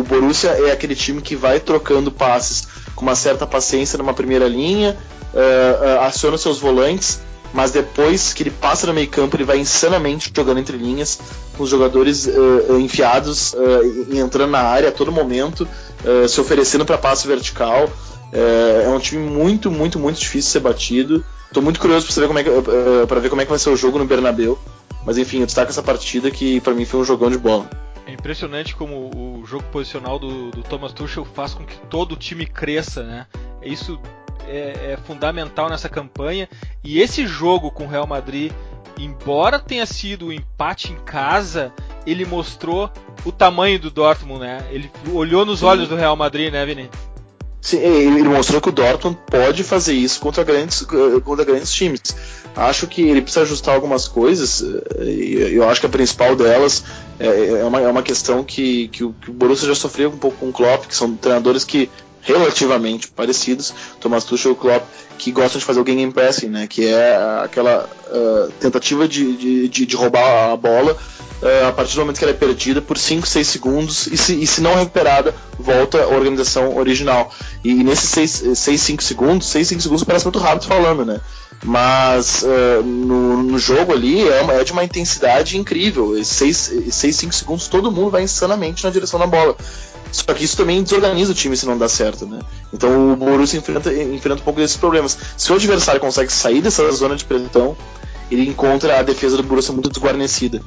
o Borussia é aquele time que vai trocando passes com uma certa paciência numa primeira linha, uh, aciona seus volantes mas depois que ele passa no meio campo, ele vai insanamente jogando entre linhas, com os jogadores uh, enfiados uh, entrando na área a todo momento, uh, se oferecendo para passe vertical. é um time muito, muito, muito difícil de ser batido. Estou muito curioso para ver como é ver como é que vai ser o jogo no Bernabéu. Mas enfim, eu destaco essa partida que para mim foi um jogão de bola. É impressionante como o jogo posicional do, do Thomas Tuchel faz com que todo o time cresça, né? Isso é, é fundamental nessa campanha. E esse jogo com o Real Madrid, embora tenha sido um empate em casa, ele mostrou o tamanho do Dortmund, né? Ele olhou nos olhos do Real Madrid, né, Vini? Sim, ele mostrou que o Dortmund pode fazer isso contra grandes, contra grandes times. Acho que ele precisa ajustar algumas coisas, e eu acho que a principal delas é, é uma, é uma questão que, que o Borussia já sofreu um pouco com o Klopp, que são treinadores que relativamente parecidos, Thomas Tuchel e Klopp, que gostam de fazer o game pressing, né, que é aquela uh, tentativa de, de, de, roubar a bola uh, a partir do momento que ela é perdida por 5, 6 segundos e se, e se não recuperada, volta à organização original. E, nesses 6, 5 segundos, 6, 5 segundos parece muito rápido falando, né? Mas uh, no, no, jogo ali é, uma, é, de uma intensidade incrível. 6, 6, 5 segundos todo mundo vai insanamente na direção da bola. Só que isso também desorganiza o time se não dá certo, né? Então o Borussia enfrenta, enfrenta um pouco desses problemas. Se o adversário consegue sair dessa zona de pressão, ele encontra a defesa do Borussia muito desguarnecida.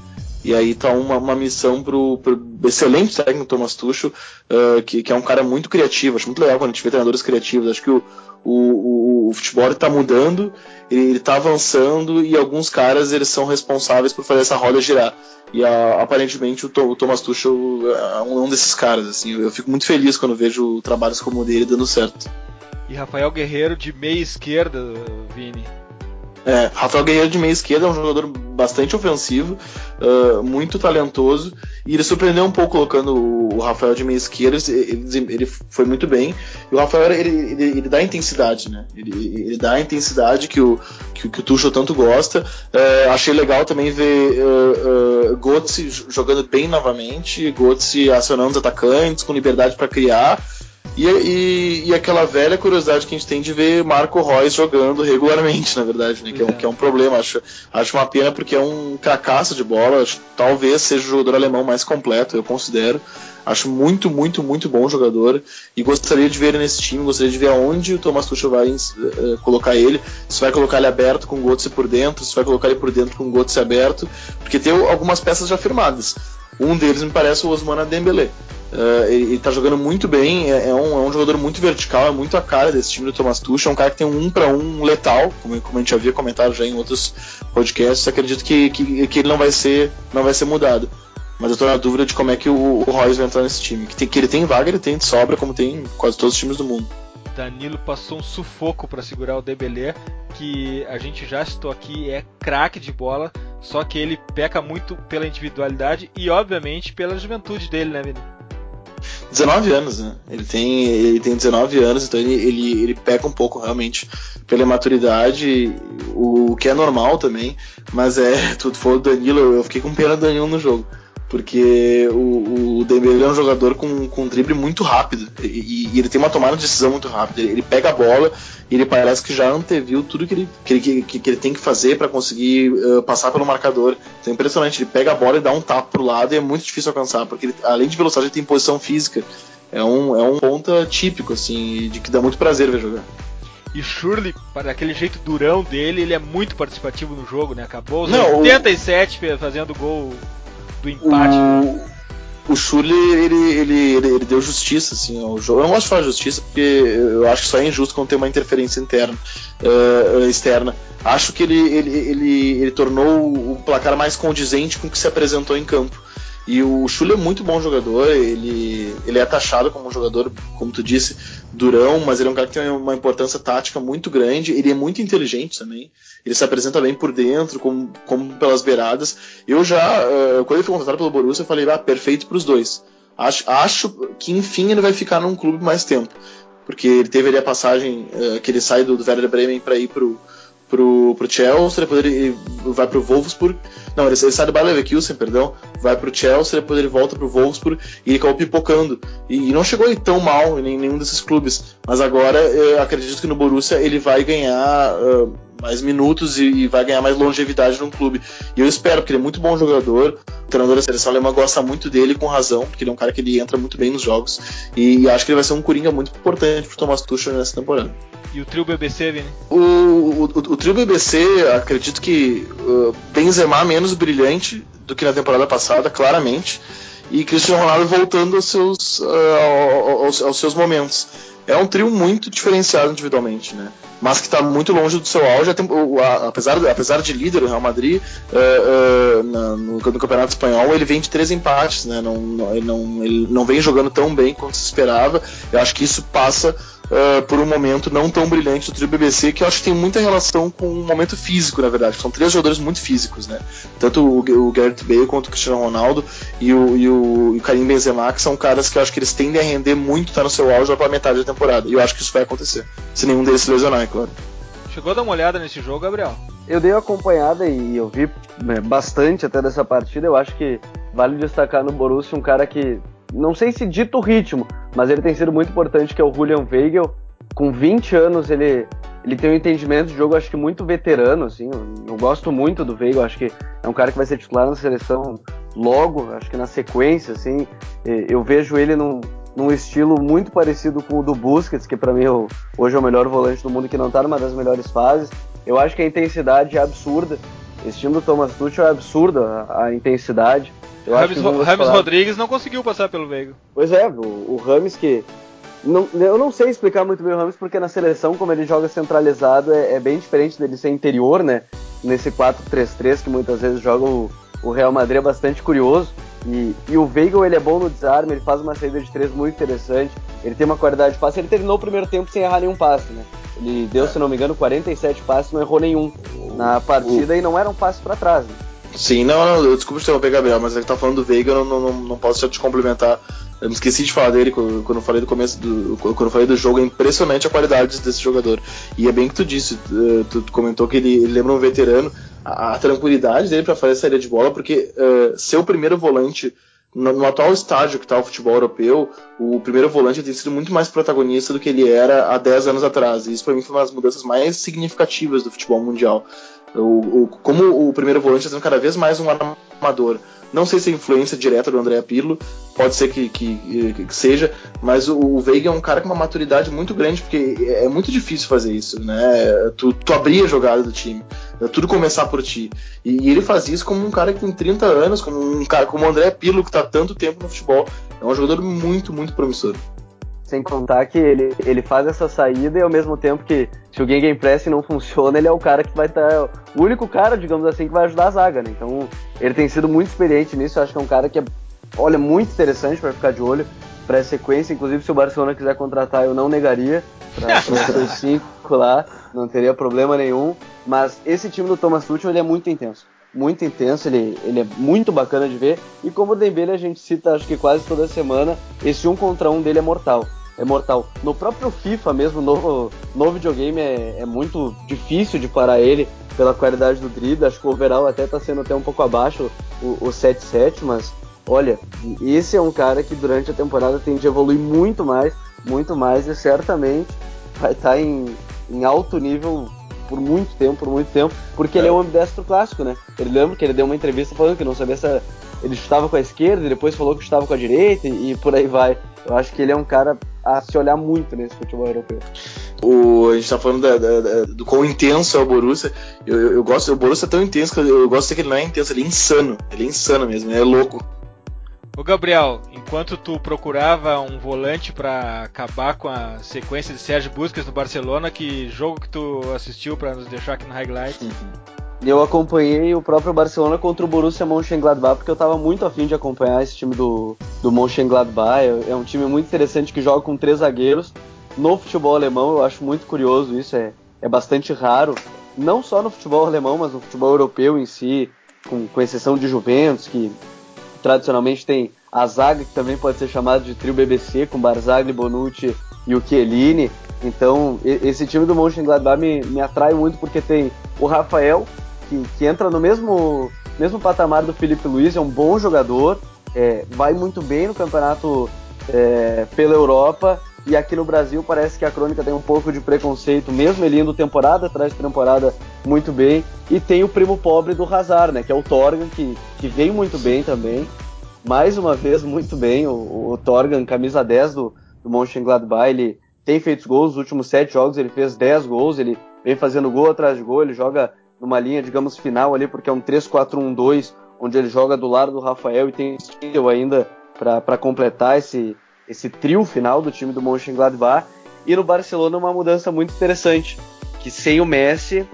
E aí tá uma, uma missão pro, pro excelente técnico Thomas Tuchel, uh, que, que, é um cara muito criativo. Acho muito legal quando a gente vê treinadores criativos. Acho que o, o, o, o futebol está mudando, ele está avançando e alguns caras eles são responsáveis por fazer essa roda girar. E a, aparentemente o, o, Thomas Tuchel é um desses caras. Assim, eu fico muito feliz quando vejo trabalhos como o dele dando certo. E Rafael Guerreiro de meia esquerda, Vini. É, Rafael Guerreiro de meia esquerda é um jogador bastante ofensivo, uh, muito talentoso, e ele surpreendeu um pouco colocando o Rafael de meia esquerda, ele, ele foi muito bem, e o Rafael ele, ele, ele dá intensidade, né? Ele, ele, dá a intensidade que o, que, que o Tuchel tanto gosta. Uh, achei legal também ver uh, uh, jogando bem novamente, Götze acionando os atacantes com liberdade para criar. E, e, e, aquela velha curiosidade que a gente tem de ver Marco Reus jogando regularmente, na verdade, né? Que é, um, que é um problema. Acho, acho uma pena porque é um cracaço de bola. Acho, talvez seja o jogador alemão mais completo, eu considero. Acho muito, muito, muito bom jogador e gostaria de ver ele nesse time, gostaria de ver aonde o Thomas Tuchel vai uh, colocar ele, se vai colocar ele aberto com o Götze por dentro, se vai colocar ele por dentro com o Götze aberto, porque tem algumas peças já firmadas. Um deles me parece o Osman Dembélé. Uh, ele, está jogando muito bem, é, é, um, é, um, jogador muito vertical, é muito a cara desse time do Thomas Tuchel, é um cara que tem um para um letal, como, como, a gente havia comentado já em outros podcasts, acredito que, que, que, ele não vai ser não vai ser mudado. Mas eu tô na dúvida de como é que o, o Royce vai entrar nesse time. Que, tem, que ele tem vaga, ele tem de sobra, como tem quase todos os times do mundo. Danilo passou um sufoco para segurar o Debelé, que a gente já citou aqui, é craque de bola, só que ele peca muito pela individualidade e, obviamente, pela juventude dele, né, Vini? 19 anos, né? Ele tem, ele tem 19 anos, então ele, ele, ele peca um pouco realmente pela imaturidade, o, o que é normal também, mas é, tudo foi o Danilo, eu fiquei com pena do Danilo no jogo porque o, o Dembélé é um jogador com, com um drible muito rápido e, e, ele tem uma tomada de decisão muito rápida. Ele, ele pega a bola e ele parece que já anteviu tudo que ele, que ele, que, que ele tem que fazer para conseguir uh, passar pelo marcador. Então é impressionante. Ele pega a bola e dá um tapa pro lado e é muito difícil alcançar, porque ele, além de velocidade, ele tem posição física. É um, é um ponta típico, assim, de que dá muito prazer ver jogar. E Shurley, para aquele jeito durão dele, ele é muito participativo no jogo, né? Acabou os Não, 87 o... fazendo gol do empate. O, o ele, ele, ele, ele, deu justiça, assim, ao jogo. Eu não gosto de falar justiça porque eu acho que só é injusto quando tem uma interferência interna, uh, externa. Acho que ele, ele, ele, ele tornou o placar mais condizente com o que se apresentou em campo. E o Chule é muito bom jogador, ele, ele é taxado como um jogador, como tu disse, durão, mas ele é um cara que tem uma importância tática muito grande, ele é muito inteligente também, ele se apresenta bem por dentro, como, como pelas beiradas. Eu já, uh, quando ele foi contratado pelo Borussia, eu falei, ah, perfeito para os dois. Acho, acho que enfim ele vai ficar num clube mais tempo, porque ele teve ali a passagem uh, que ele sai do, do Werder Bremen para ir pro pro, pro Chelsea, depois ele vai pro Wolfsburg. Não, ele, ele sai do Bayer Leverkusen, perdão, vai pro Chelsea, depois ele volta pro Wolfsburg e ele acabou pipocando. E, e não chegou aí tão mal em nenhum desses clubes. Mas agora eu acredito que no Borussia ele vai ganhar uh, mais minutos e, e, vai ganhar mais longevidade no clube. E eu espero, porque ele é muito bom jogador. O treinador da seleção alemã gosta muito dele, com razão, porque ele é um cara que ele entra muito bem nos jogos. E, e acho que ele vai ser um coringa muito importante pro Thomas Tuchel nessa temporada. E o trio BBC, Vini? O, o, o, trio BBC, acredito que uh, Benzema menos brilhante do que na temporada passada, claramente. E Cristiano Ronaldo voltando aos seus, uh, aos, aos seus momentos é um trio muito diferenciado individualmente, né? Mas que está muito longe do seu auge, apesar, apesar de líder o Real Madrid uh, uh, no, no, Campeonato Espanhol, ele vem de três empates, né? Não, não, ele, não, ele não vem jogando tão bem quanto se esperava. Eu acho que isso passa uh, por um momento não tão brilhante do trio BBC, que eu acho que tem muita relação com o um momento físico, na verdade. São três jogadores muito físicos, né? Tanto o, o Gareth Bale quanto o Cristiano Ronaldo e o, e o, e o Karim Benzema, que são caras que eu acho que eles tendem a render muito, tá no seu auge lá pra metade da temporada. E eu acho que isso vai acontecer, se nenhum deles se lesionar, é claro. Chegou a dar uma olhada nesse jogo, Gabriel? Eu dei uma acompanhada e eu vi né, bastante até dessa partida. Eu acho que vale destacar no Borussia um cara que não sei se dito ritmo, mas ele tem sido muito importante, que é o Julian Weigel. Com 20 anos, ele, ele tem um entendimento de jogo, acho que muito veterano, assim. Eu, eu gosto muito do Weigel, acho que é um cara que vai ser titular na seleção logo, acho que na sequência, assim. Eu vejo ele num, num estilo muito parecido com o do Busquets, que para mim é hoje é o melhor volante do mundo, que não tá numa das melhores fases. Eu acho que a intensidade é absurda. Esse time do Thomas Tuchel é absurda, a, a intensidade. Eu Rames, Rames Rodrigues não conseguiu passar pelo Veiga. Pois é, o, o Rames que. Não, eu não sei explicar muito bem o Rames, porque na seleção, como ele joga centralizado, é, é bem diferente dele ser interior, né? Nesse 4-3-3 que muitas vezes joga o, o, Real Madrid, é bastante curioso. E, e o Veiga, ele é bom no desarme, ele faz uma saída de três muito interessante. ele tem uma qualidade de passe. Ele terminou o primeiro tempo sem errar nenhum passe, né? Ele deu, se não me engano, 47 passes, não errou nenhum na partida e não era um passe para trás. Né? Sim, não, não, desculpa te interromper, Gabriel, mas é que tá falando do Veiga, eu não, não, não posso te complementar. Eu me esqueci de falar dele quando eu falei do começo do. Quando eu falei do jogo, é impressionante a qualidade desse jogador. E é bem que tu disse, tu, tu comentou que ele, ele, lembra um veterano, a, a tranquilidade dele para fazer a saída de bola, porque uh, ser o primeiro volante no, no, atual estágio que está o futebol europeu, o primeiro volante tem sido muito mais protagonista do que ele era há 10 anos atrás. E isso para mim foi uma das mudanças mais significativas do futebol mundial. O, o, como o primeiro volante está sendo cada vez mais um armador. Não sei se é influência direta do André Pirlo, pode ser que, que, que seja, mas o, o, Veiga é um cara com uma maturidade muito grande, porque é muito difícil fazer isso, né? Tu, tu abrir a jogada do time, é tudo começar por ti. E, e, ele faz isso como um cara que tem 30 anos, como um cara como o André Pirlo, que está tanto tempo no futebol. É um jogador muito, muito promissor. Sem contar que ele, ele faz essa saída e ao mesmo tempo que se o Game Press não funciona, ele é o cara que vai estar. Tá, o único cara, digamos assim, que vai ajudar a zaga, né? Então ele tem sido muito experiente nisso. Eu acho que é um cara que é, olha, muito interessante para ficar de olho para essa sequência. Inclusive, se o Barcelona quiser contratar, eu não negaria para os cinco lá, não teria problema nenhum. Mas esse time do Thomas Tuchel ele é muito intenso muito intenso, ele, ele é muito bacana de ver. E como o Dembele a gente cita, acho que quase toda semana, esse um contra um dele é mortal. É mortal. No próprio FIFA mesmo, no, no videogame, é, é muito difícil de parar ele pela qualidade do drible. Acho que o overall até tá sendo até um pouco abaixo o, o 7-7, mas olha, esse é um cara que durante a temporada tem de evoluir muito mais, muito mais, e certamente vai estar tá em, em alto nível por muito tempo, por muito tempo, porque é. ele é um ambidestro clássico, né? Ele lembra que ele deu uma entrevista falando que não sabia se ele chutava com a esquerda e depois falou que chutava com a direita e, e, por aí vai. Eu acho que ele é um cara a se olhar muito nesse futebol europeu. O, a gente tá falando da, da, da, do quão intenso é o Borussia. Eu, eu, eu, gosto, o Borussia é tão intenso que eu, eu gosto de que ele não é intenso, ele é insano. Ele é insano mesmo, ele é louco. Ô Gabriel, enquanto tu procurava um volante para acabar com a sequência de Sérgio Busquets no Barcelona, que jogo que tu assistiu para nos deixar aqui no highlight? Eu acompanhei o próprio Barcelona contra o Borussia Mönchengladbach porque eu estava muito afim de acompanhar esse time do, do Mönchengladbach. É, é um time muito interessante que joga com três zagueiros. No futebol alemão, eu acho muito curioso isso, é, é bastante raro. Não só no futebol alemão, mas no futebol europeu em si, com, com exceção de Juventus, que tradicionalmente tem a zaga, que também pode ser chamada de trio BBC, com Barzagli, Bonucci e o Chiellini. Então, esse time do Mönchengladbach me, me atrai muito porque tem o Rafael, que, que entra no mesmo, mesmo patamar do Felipe Luiz, é um bom jogador, é, vai muito bem no campeonato é, pela Europa, e aqui no Brasil parece que a crônica tem um pouco de preconceito, mesmo ele indo temporada atrás de temporada muito bem. E tem o primo pobre do Hazard, né? Que é o Torgan, que, que vem muito bem também. Mais uma vez, muito bem. O, o Torgan, camisa 10 do, do Mönchengladbach, ele tem feito gols. Nos últimos sete jogos ele fez 10 gols. Ele vem fazendo gol atrás de gol. Ele joga numa linha, digamos, final ali, porque é um 3-4-1-2, onde ele joga do lado do Rafael e tem ainda para completar esse, esse trio final do time do Mönchengladbach. E no Barcelona uma mudança muito interessante, que sem o Messi,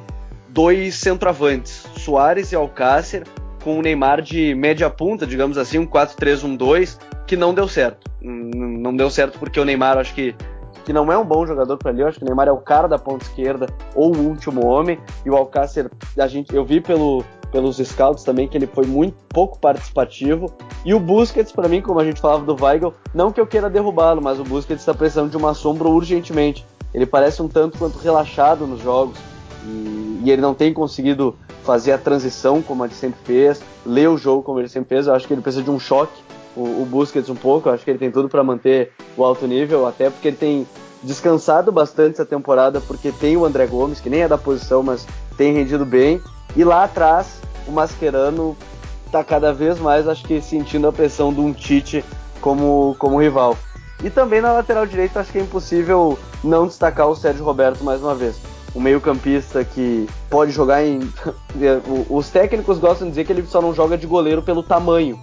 dois centroavantes, Soares e Alcácer, com o Neymar de média punta, digamos assim, um 4-3-1-2, que não deu certo. Não deu certo porque o Neymar acho que que não é um bom jogador para ali, eu acho que o Neymar é o cara da ponta esquerda ou o último homem, e o Alcácer, a gente, eu vi pelo pelos scouts também, que ele foi muito pouco participativo. E o Busquets, para mim, como a gente falava do Weigl, não que eu queira derrubá-lo, mas o Busquets está precisando de uma sombra urgentemente. Ele parece um tanto quanto relaxado nos jogos e, e ele não tem conseguido fazer a transição como ele sempre fez, ler o jogo como ele sempre fez. Eu acho que ele precisa de um choque, o, o Busquets um pouco. Eu acho que ele tem tudo para manter o alto nível, até porque ele tem descansado bastante essa temporada, porque tem o André Gomes, que nem é da posição, mas tem rendido bem. E lá atrás, o Mascherano está cada vez mais, acho que, sentindo a pressão de um Tite como, como rival. E também na lateral direita, acho que é impossível não destacar o Sérgio Roberto mais uma vez. Um meio-campista que pode jogar em. Os técnicos gostam de dizer que ele só não joga de goleiro pelo tamanho,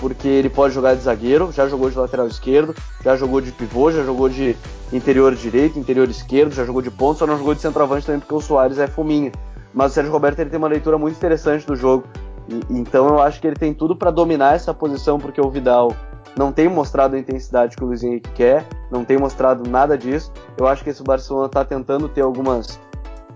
porque ele pode jogar de zagueiro, já jogou de lateral esquerdo, já jogou de pivô, já jogou de interior direito, interior esquerdo, já jogou de ponto, só não jogou de centroavante também porque o Soares é fominha. Mas o Sérgio Roberto ele tem uma leitura muito interessante do jogo. E, então eu acho que ele tem tudo para dominar essa posição, porque o Vidal não tem mostrado a intensidade que o Luiz Henrique quer, não tem mostrado nada disso. Eu acho que esse Barcelona está tentando ter algumas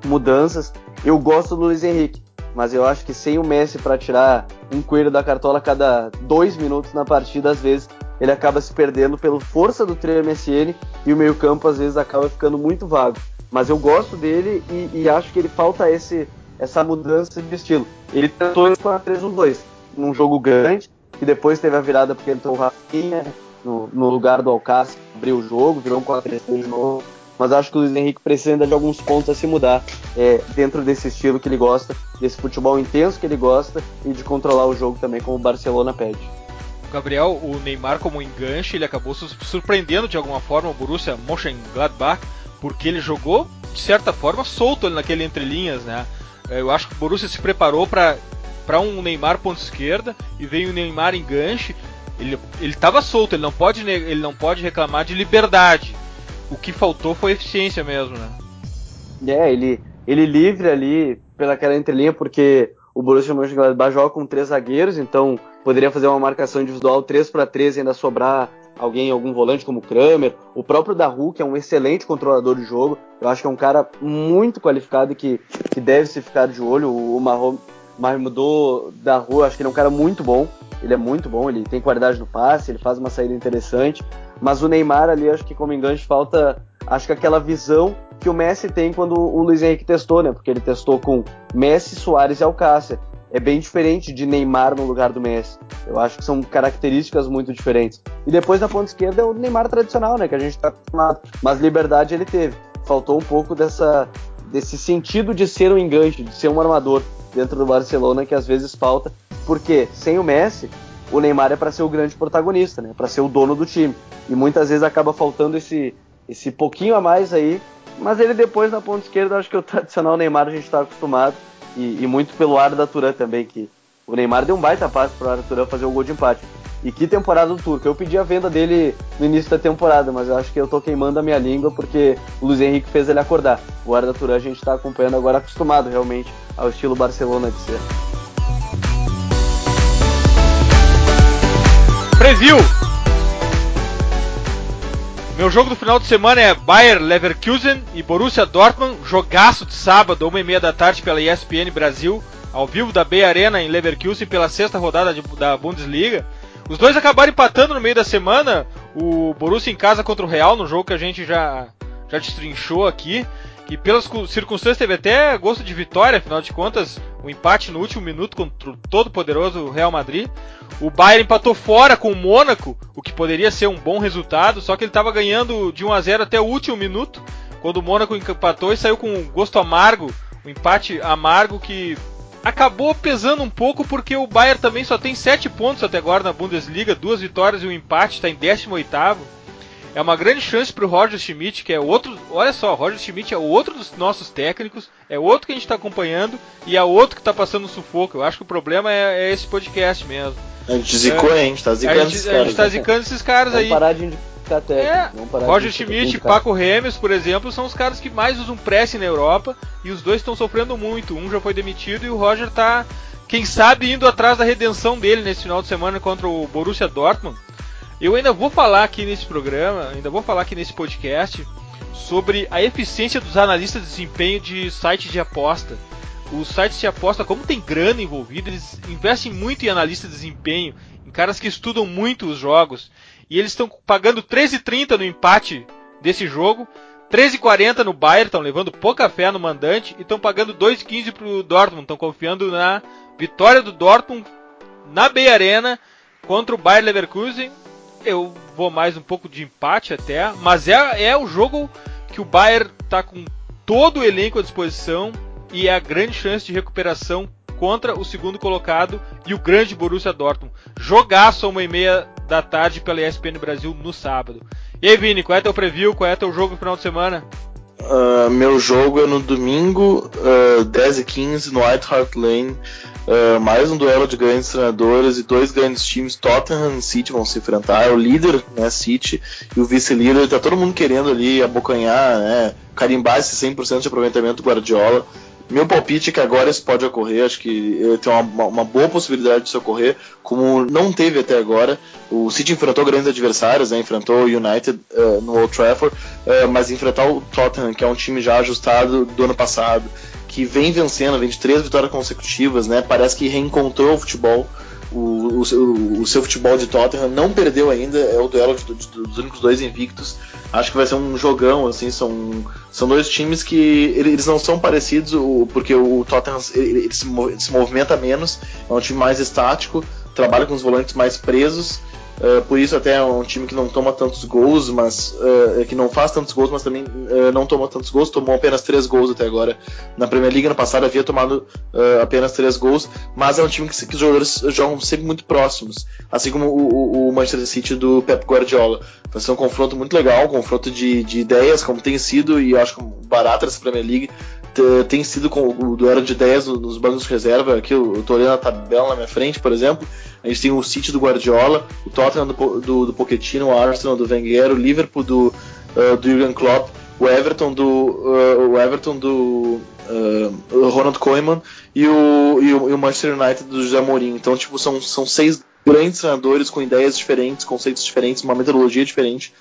mudanças. Eu gosto do Luiz Henrique, mas eu acho que sem o Messi para tirar um coelho da cartola a cada dois minutos na partida, às vezes ele acaba se perdendo pela força do trio MSN e o meio-campo às vezes acaba ficando muito vago. Mas eu gosto dele e, e acho que ele falta esse, essa mudança de estilo. Ele tentou isso com a 3-1-2, num jogo grande, que depois teve a virada porque entrou o Rafinha no, no lugar do Alcácer, abriu o jogo, virou um 4-3-3 de novo mas acho que o Luiz Henrique precisa de alguns pontos a se mudar é, dentro desse estilo que ele gosta, desse futebol intenso que ele gosta e de controlar o jogo também, como o Barcelona pede. Gabriel, o Neymar como enganche, ele acabou surpreendendo de alguma forma o Borussia Mönchengladbach, porque ele jogou de certa forma solto ali naquele entrelinhas, né? Eu acho que o Borussia se preparou para para um Neymar ponta esquerda e veio o Neymar enganche. Ele ele estava solto, ele não pode ele não pode reclamar de liberdade o que faltou foi eficiência mesmo, né? É, ele, ele livre ali pelaquela entrelinha, porque o Borussia Mönchengladbach joga com três zagueiros, então poderia fazer uma marcação individual 3 para 3 e ainda sobrar alguém, algum volante como o Kramer. O próprio Daru, que é um excelente controlador de jogo, eu acho que é um cara muito qualificado que, que deve se ficar de olho. O Mahmoud Daru, acho que ele é um cara muito bom. Ele é muito bom, ele tem qualidade no passe, ele faz uma saída interessante. Mas o Neymar ali, acho que como enganche, falta, acho que aquela visão que o Messi tem quando o Luiz Henrique testou, né? Porque ele testou com Messi, Soares e Alcácer. É bem diferente de Neymar no lugar do Messi. Eu acho que são características muito diferentes. E depois na ponta esquerda é o Neymar tradicional, né? Que a gente tá acostumado. Mas liberdade ele teve. Faltou um pouco dessa, desse sentido de ser um enganche, de ser um armador dentro do Barcelona que às vezes falta. Porque sem o Messi, o Neymar é para ser o grande protagonista, né? Para ser o dono do time. E muitas vezes acaba faltando esse esse pouquinho a mais aí. Mas ele depois na ponta esquerda, acho que o tradicional Neymar a gente está acostumado e, e, muito pelo ar da Turan também que o Neymar deu um baita passe o Turan fazer o gol de empate. E que temporada do Turco. Eu pedi a venda dele no início da temporada, mas eu acho que eu tô queimando a minha língua porque o Luiz Henrique fez ele acordar. O Arda Turan a gente está acompanhando agora acostumado realmente ao estilo Barcelona de ser. Preview. Meu jogo do final de semana é Bayer Leverkusen e Borussia Dortmund, jogaço de sábado, uma e meia da tarde pela ESPN Brasil, ao vivo da Bay Arena em Leverkusen pela sexta rodada de, da Bundesliga. Os dois acabaram empatando no meio da semana, o Borussia em casa contra o Real, no jogo que a gente já, já destrinchou aqui que pelas circunstâncias teve até gosto de vitória, afinal de contas, o um empate no último minuto contra o todo poderoso Real Madrid. O Bayern empatou fora com o Mônaco, o que poderia ser um bom resultado, só que ele estava ganhando de 1 a 0 até o último minuto, quando o Mônaco empatou e saiu com um gosto amargo, um empate amargo que acabou pesando um pouco porque o Bayern também só tem 7 pontos até agora na Bundesliga, duas vitórias e um empate, está em 18 é uma grande chance para o Roger Schmidt, que é outro. Olha só, Roger Schmidt é outro dos nossos técnicos, é outro que a gente está acompanhando e é outro que está passando sufoco. Eu acho que o problema é, é esse podcast mesmo. A gente zicou, é, hein? A gente tá zicando esses caras. A gente tá zicando esses caras Vamos aí. Parar de indicar técnico. É, Roger Schmidt e Paco Remes, por exemplo, são os caras que mais usam pressing na Europa e os dois estão sofrendo muito. Um já foi demitido e o Roger está, quem sabe, indo atrás da redenção dele nesse final de semana contra o Borussia Dortmund. Eu ainda vou falar aqui nesse programa, ainda vou falar aqui nesse podcast sobre a eficiência dos analistas de desempenho de sites de aposta. Os sites de aposta, como tem grana envolvida, eles investem muito em analistas de desempenho, em caras que estudam muito os jogos. E eles estão pagando 13,30 no empate desse jogo, 13,40 no Bayern, estão levando pouca fé no mandante e estão pagando 2,15 para o Dortmund, estão confiando na vitória do Dortmund na Bay Arena contra o Bayern Leverkusen eu vou mais um pouco de empate até, mas é, é o jogo que o Bayern está com todo o elenco à disposição e é a grande chance de recuperação contra o segundo colocado e o grande Borussia Dortmund. Jogaço a uma e meia da tarde pela ESPN Brasil no sábado. E aí, Vini, qual é teu preview? Qual é teu jogo no final de semana? Uh, meu jogo é no domingo, uh, 10 e 15 no White Hart Lane. Uh, mais um duelo de grandes treinadores e dois grandes times, Tottenham e City, vão se enfrentar. É o líder, né, City, e o vice-líder. Tá todo mundo querendo ali abocanhar, né, carimbar esse 100% de aproveitamento do Guardiola. Meu palpite é que agora isso pode ocorrer, acho que tem uma, uma boa possibilidade disso ocorrer, como não teve até agora. O City enfrentou grandes adversários, né? enfrentou o United uh, no Old Trafford, uh, mas enfrentar o Tottenham, que é um time já ajustado do ano passado, que vem vencendo, vem de três vitórias consecutivas, né? parece que reencontrou o futebol o, o, o, seu futebol de Tottenham não perdeu ainda, é o duelo de, de, dos únicos dois invictos. Acho que vai ser um jogão, assim, são, são dois times que eles não são parecidos, porque o Tottenham ele, ele se, se movimenta menos, é um time mais estático, trabalha com os volantes mais presos, Uh, por isso até é um time que não toma tantos gols, mas uh, que não faz tantos gols, mas também uh, não toma tantos gols, tomou apenas três gols até agora. Na Premier League no passado havia tomado apenas três gols, mas é um time que, que, os jogadores jogam sempre muito próximos, assim como o, o, Manchester City do Pep Guardiola. Vai ser um confronto muito legal, um confronto de, de ideias, como tem sido, e acho que barato essa Premier League tem sido com o duelo de ideias nos bancos de reserva. Aqui eu tô olhando a tabela na minha frente, por exemplo. A gente tem o City do Guardiola, o Tottenham do, do, do Pochettino, o Arsenal do Wenger, o Liverpool do, uh, do Jurgen Klopp, o Everton do, uh, o Everton do uh, Ronald Koeman e o, e o, e o Manchester United do José Mourinho. Então, tipo, são, são seis grandes treinadores com ideias diferentes, conceitos diferentes, uma metodologia diferente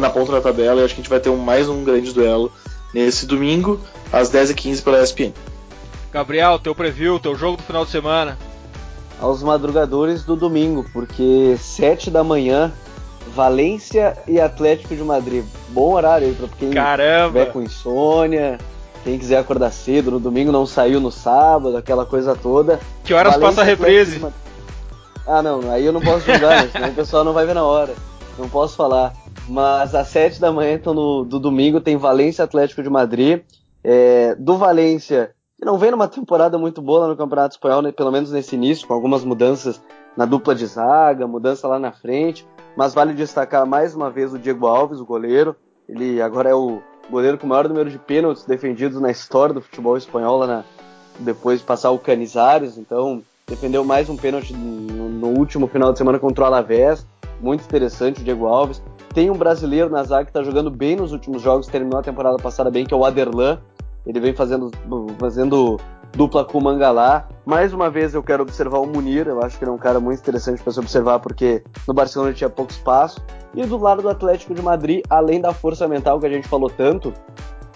na ponta da tabela. E acho que a gente vai ter um, mais um grande duelo nesse domingo, às 10h15 pela ESPN. Gabriel, teu preview, teu jogo do final de semana. Aos madrugadores do domingo, porque 7 da manhã, Valência e Atlético de Madrid. Bom horário aí para quem Caramba. tiver com insônia, quem quiser acordar cedo no domingo, não saiu no sábado, aquela coisa toda. Que horas Valência, passa a reprise? Ah, não, aí eu não posso julgar, né? senão o pessoal não vai ver na hora. Não posso falar. Mas às 7 da manhã, então, no, do domingo, tem Valência Atlético de Madrid. É, do Valência, que não vem numa temporada muito boa no Campeonato Espanhol, né, pelo menos nesse início, com algumas mudanças na dupla de zaga, mudança lá na frente. Mas vale destacar mais uma vez o Diego Alves, o goleiro. Ele agora é o goleiro com o maior número de pênaltis defendidos na história do futebol espanhol, lá na, depois de passar o Canizares. Então, defendeu mais um pênalti no, no último final de semana contra o Alavés. Muito interessante o Diego Alves. Tem um brasileiro na zaga que está jogando bem nos últimos jogos, terminou a temporada passada bem, que é o Aderlan. Ele vem fazendo, fazendo dupla com o Mangalá. Mais uma vez eu quero observar o Munir, eu acho que ele é um cara muito interessante para se observar, porque no Barcelona ele tinha pouco espaço. E do lado do Atlético de Madrid, além da força mental que a gente falou tanto,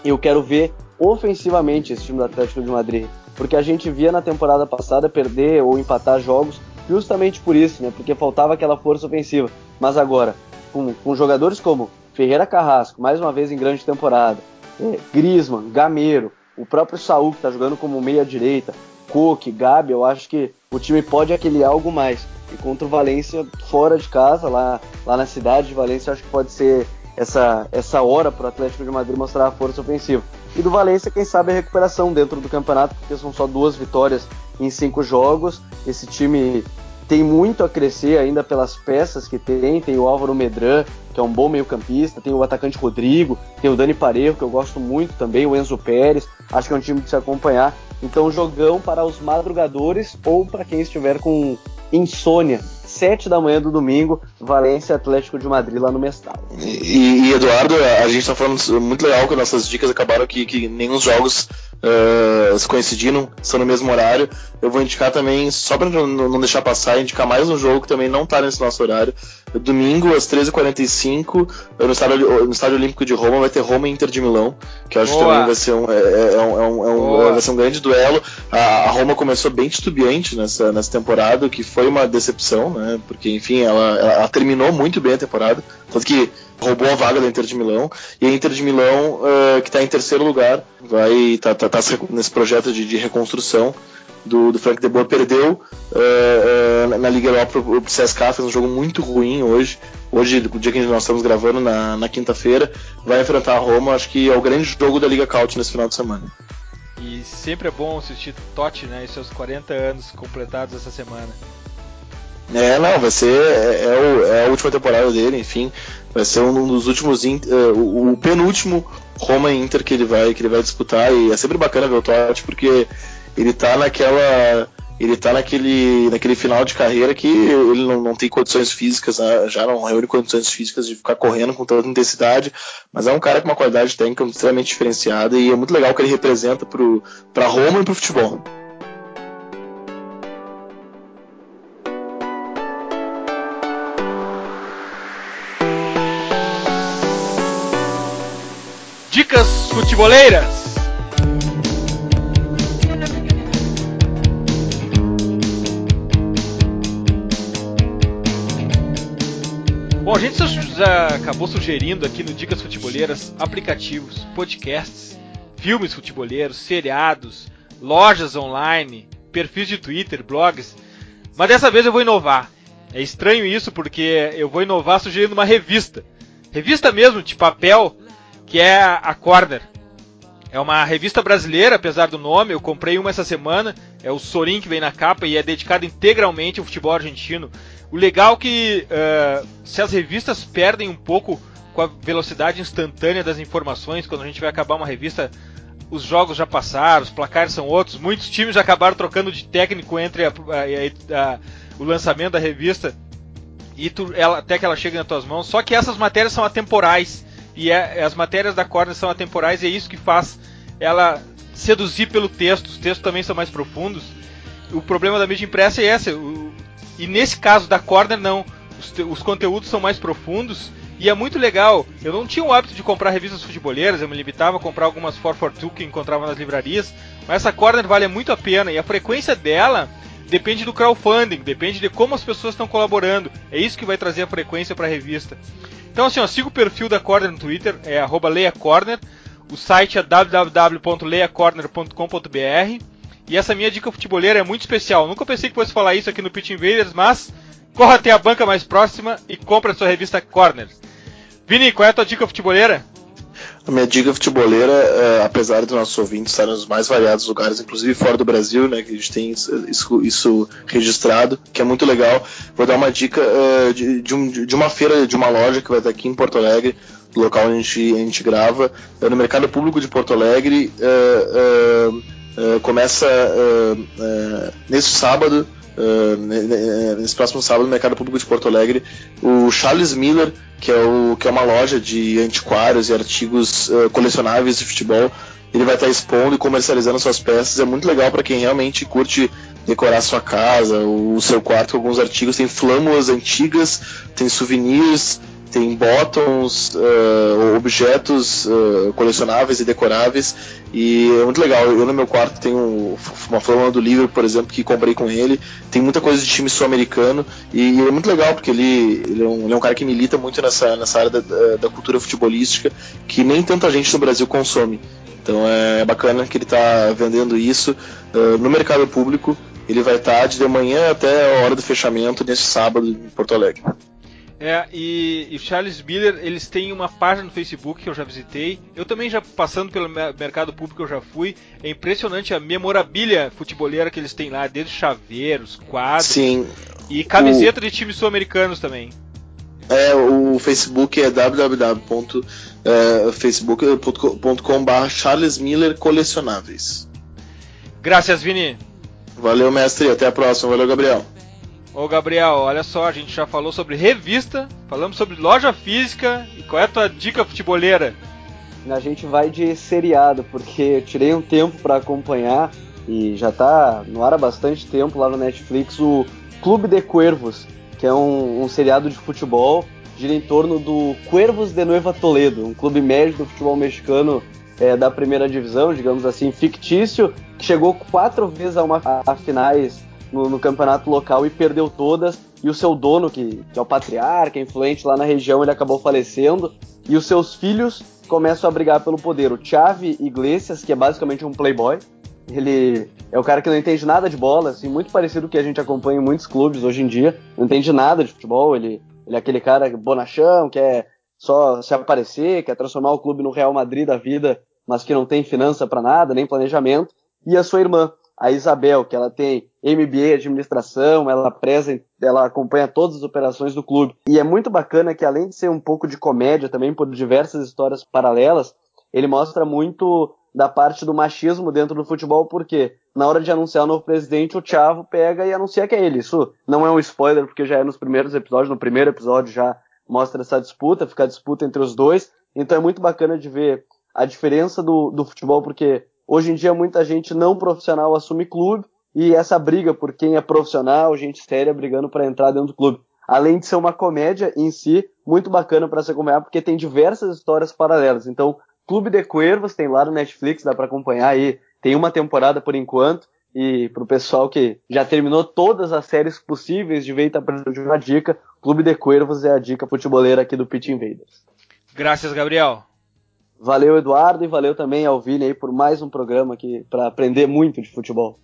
eu quero ver ofensivamente esse time do Atlético de Madrid. Porque a gente via na temporada passada perder ou empatar jogos justamente por isso, né? Porque faltava aquela força ofensiva. Mas agora, com, com jogadores como Ferreira Carrasco, mais uma vez em grande temporada, é, Grisman, Gameiro, o próprio Saul, que está jogando como meia-direita, Coque, Gabi, eu acho que o time pode aquele algo mais. E contra o Valência, fora de casa, lá, lá na cidade de Valência, acho que pode ser essa, essa hora para o Atlético de Madrid mostrar a força ofensiva. E do Valência, quem sabe a recuperação dentro do campeonato, porque são só duas vitórias em cinco jogos. Esse time tem muito a crescer ainda pelas peças que tem. Tem o Álvaro Medran, que é um bom meio-campista, tem o atacante Rodrigo, tem o Dani Parejo, que eu gosto muito também, o Enzo Pérez. Acho que é um time de se acompanhar. Então, jogão para os madrugadores ou para quem estiver com insônia. 7 da manhã do domingo, Valência Atlético de Madrid lá no Mestal. E, e Eduardo, a gente está falando muito legal que nossas dicas acabaram que, que nenhum jogos uh, se coincidiram, são no mesmo horário. Eu vou indicar também, só para não deixar passar, indicar mais um jogo que também não está nesse nosso horário. Domingo, às 13h45, no estádio, no estádio Olímpico de Roma, vai ter Roma e Inter de Milão, que eu acho Boa. que também vai ser um, é, é, é um, é um, é vai ser um grande duelo. A, a, Roma começou bem titubeante nessa, nessa temporada, que foi uma decepção, né? Porque, enfim, ela, ela terminou muito bem a temporada, tanto que roubou a vaga da Inter de Milão. E a Inter de Milão, uh, que está em terceiro lugar, vai tá, tá, tá nesse projeto de, de reconstrução do, do, Frank de Boer. Perdeu uh, uh, na Liga Europa o CSKA, fez um jogo muito ruim hoje. Hoje, o dia que nós estamos gravando, na, na quinta-feira, vai enfrentar a Roma. Acho que é o grande jogo da Liga Caut nesse final de semana. E sempre é bom assistir Totti, né? E seus 40 anos completados essa semana. É, não, vai ser. É, é, o, é, a última temporada dele, enfim. Vai ser um dos últimos. Uh, o, o, penúltimo Roma Inter que ele vai, que ele vai disputar. E é sempre bacana ver o Totti, porque ele tá naquela. ele tá naquele, naquele final de carreira que ele não, não tem condições físicas, né? já não reúne condições físicas de ficar correndo com tanta intensidade, mas é um cara com uma qualidade técnica extremamente diferenciada e é muito legal o que ele representa para Roma e para o futebol. Dicas futeboleiras. Bom, a gente já acabou sugerindo aqui no Dicas Futeboleiras aplicativos, podcasts, filmes futeboleiros, seriados, lojas online, perfis de Twitter, blogs. Mas dessa vez eu vou inovar. É estranho isso porque eu vou inovar sugerindo uma revista. Revista mesmo, de papel, que é a Corner. É uma revista brasileira, apesar do nome. Eu comprei uma essa semana. É o Sorin que vem na capa e é dedicado integralmente ao futebol argentino. O legal é que uh, se as revistas perdem um pouco com a velocidade instantânea das informações, quando a gente vai acabar uma revista, os jogos já passaram, os placares são outros, muitos times já acabaram trocando de técnico entre a, a, a, o lançamento da revista e tu, ela, até que ela chegue nas tuas mãos. Só que essas matérias são atemporais e é, as matérias da Corner são atemporais e é isso que faz ela seduzir pelo texto. Os textos também são mais profundos. O problema da mídia impressa é esse. O, e nesse caso da Corner, não. Os, os, conteúdos são mais profundos e é muito legal. Eu não tinha o hábito de comprar revistas futeboleiras, eu me limitava a comprar algumas 442 que encontrava nas livrarias, mas essa Corner vale muito a pena e a frequência dela depende do crowdfunding, depende de como as pessoas estão colaborando. É isso que vai trazer a frequência para a revista. Então assim, ó, siga o perfil da Corner no Twitter, é @leiacorner. O site é www.leiacorner.com.br e essa minha dica futeboleira é muito especial. Nunca pensei que fosse falar isso aqui no Pitch Invaders, mas corra até a banca mais próxima e compre a sua revista Corner. Vini, qual é a tua dica futeboleira? A minha dica futeboleira, é, apesar dos nossos ouvintes estarem nos mais variados lugares, inclusive fora do Brasil, né, que a gente tem isso, isso registrado, que é muito legal, vou dar uma dica uh, de, de, um, de, uma feira, de uma loja que vai estar aqui em Porto Alegre, do local onde a gente, a gente grava, uh, no Mercado Público de Porto Alegre. Eh, começa uh, uh, nesse próximo sábado, no Mercado Público de Porto Alegre, o Charles Miller, que é, o, que é uma loja de antiquários e artigos colecionáveis de futebol, ele vai estar expondo e comercializando suas peças. É muito legal para quem realmente curte decorar sua casa, o seu quarto com alguns artigos. Tem flâmulas antigas, tem souvenirs, tem bottoms, uh, objetos uh, colecionáveis e decoráveis e é muito legal. Eu no meu quarto tenho uma flâmula do livro, por exemplo, que comprei com ele. Tem muita coisa de time sul-americano e é muito legal porque ele, ele, é, um, ele é um cara que milita muito nessa, nessa área da, da, cultura futebolística que nem tanta gente no Brasil consome. Então é bacana que ele está vendendo isso uh, no mercado público. Ele vai estar de manhã até a hora do fechamento nesse sábado em Porto Alegre. É, e, e Charles Miller, eles têm uma página no Facebook que eu já visitei. Eu também já passando pelo mercado público eu já fui. É impressionante a memorabilia futeboleira que eles têm lá, desde chaveiros, quadros Sim. e camiseta o... de times sul-americanos também. É, o Facebook é www.facebook.com.br é, Charles Miller Colecionáveis. Graças, Vini. Valeu, mestre. Até a próxima. Valeu, Gabriel. Ô Gabriel, olha só, a gente já falou sobre revista, falamos sobre loja física e qual é a tua dica futeboleira? A gente vai de seriado, porque eu tirei um tempo para acompanhar e já tá no ar há bastante tempo lá no Netflix o Clube de Cuervos, que é um, um seriado de futebol, gira em torno do Cuervos de Nueva Toledo, um clube médio do futebol mexicano é, da primeira divisão, digamos assim, fictício, que chegou quatro vezes a, uma, a, a finais no, no, campeonato local e perdeu todas. E o seu dono, que, que é o patriarca, influente lá na região, ele acabou falecendo. E os seus filhos começam a brigar pelo poder. O Xavi Iglesias, que é basicamente um playboy, ele é o cara que não entende nada de bola, assim, muito parecido com o que a gente acompanha em muitos clubes hoje em dia. Não entende nada de futebol, ele, ele é aquele cara bonachão, quer só se aparecer, quer transformar o clube no Real Madrid da vida, mas que não tem finança para nada, nem planejamento. E a sua irmã, a Isabel, que ela tem MBA administração, ela preza, ela acompanha todas as operações do clube. E é muito bacana que além de ser um pouco de comédia também por diversas histórias paralelas, ele mostra muito da parte do machismo dentro do futebol, porque na hora de anunciar o novo presidente, o Thiago pega e anuncia que é ele. Isso não é um spoiler, porque já é nos primeiros episódios, no primeiro episódio já mostra essa disputa, fica a disputa entre os dois. Então é muito bacana de ver a diferença do, do futebol, porque hoje em dia muita gente não profissional assume clube e essa briga por quem é profissional, gente séria brigando para entrar dentro do clube. Além de ser uma comédia em si, muito bacana para se acompanhar, porque tem diversas histórias paralelas. Então, Clube de Cuervos tem lá no Netflix, dá para acompanhar aí. Tem uma temporada por enquanto. E pro pessoal que já terminou todas as séries possíveis de e tá de uma dica, Clube de Cuervos é a dica futeboleira aqui do Pitch Invaders. Graças, Gabriel. Valeu, Eduardo, e valeu também ao Vini aí por mais um programa aqui para aprender muito de futebol.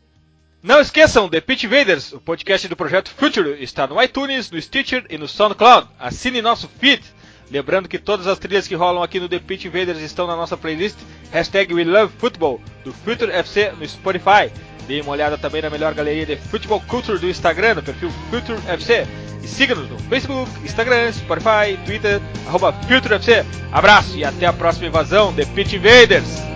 Não esqueçam, The Pitch Invaders, o podcast do projeto Future, está no iTunes, no Stitcher e no SoundCloud. Assine nosso feed. Lembrando que todas as trilhas que rolam aqui no The Pitch Invaders estão na nossa playlist hashtag We Love Football, do Future FC no Spotify. Dê uma olhada também na melhor galeria de Futebol Culture do Instagram, no perfil Future FC. E siga-nos no Facebook, Instagram, Spotify, Twitter, arroba Future FC. Abraço e até a próxima invasão, The Pitch Invaders!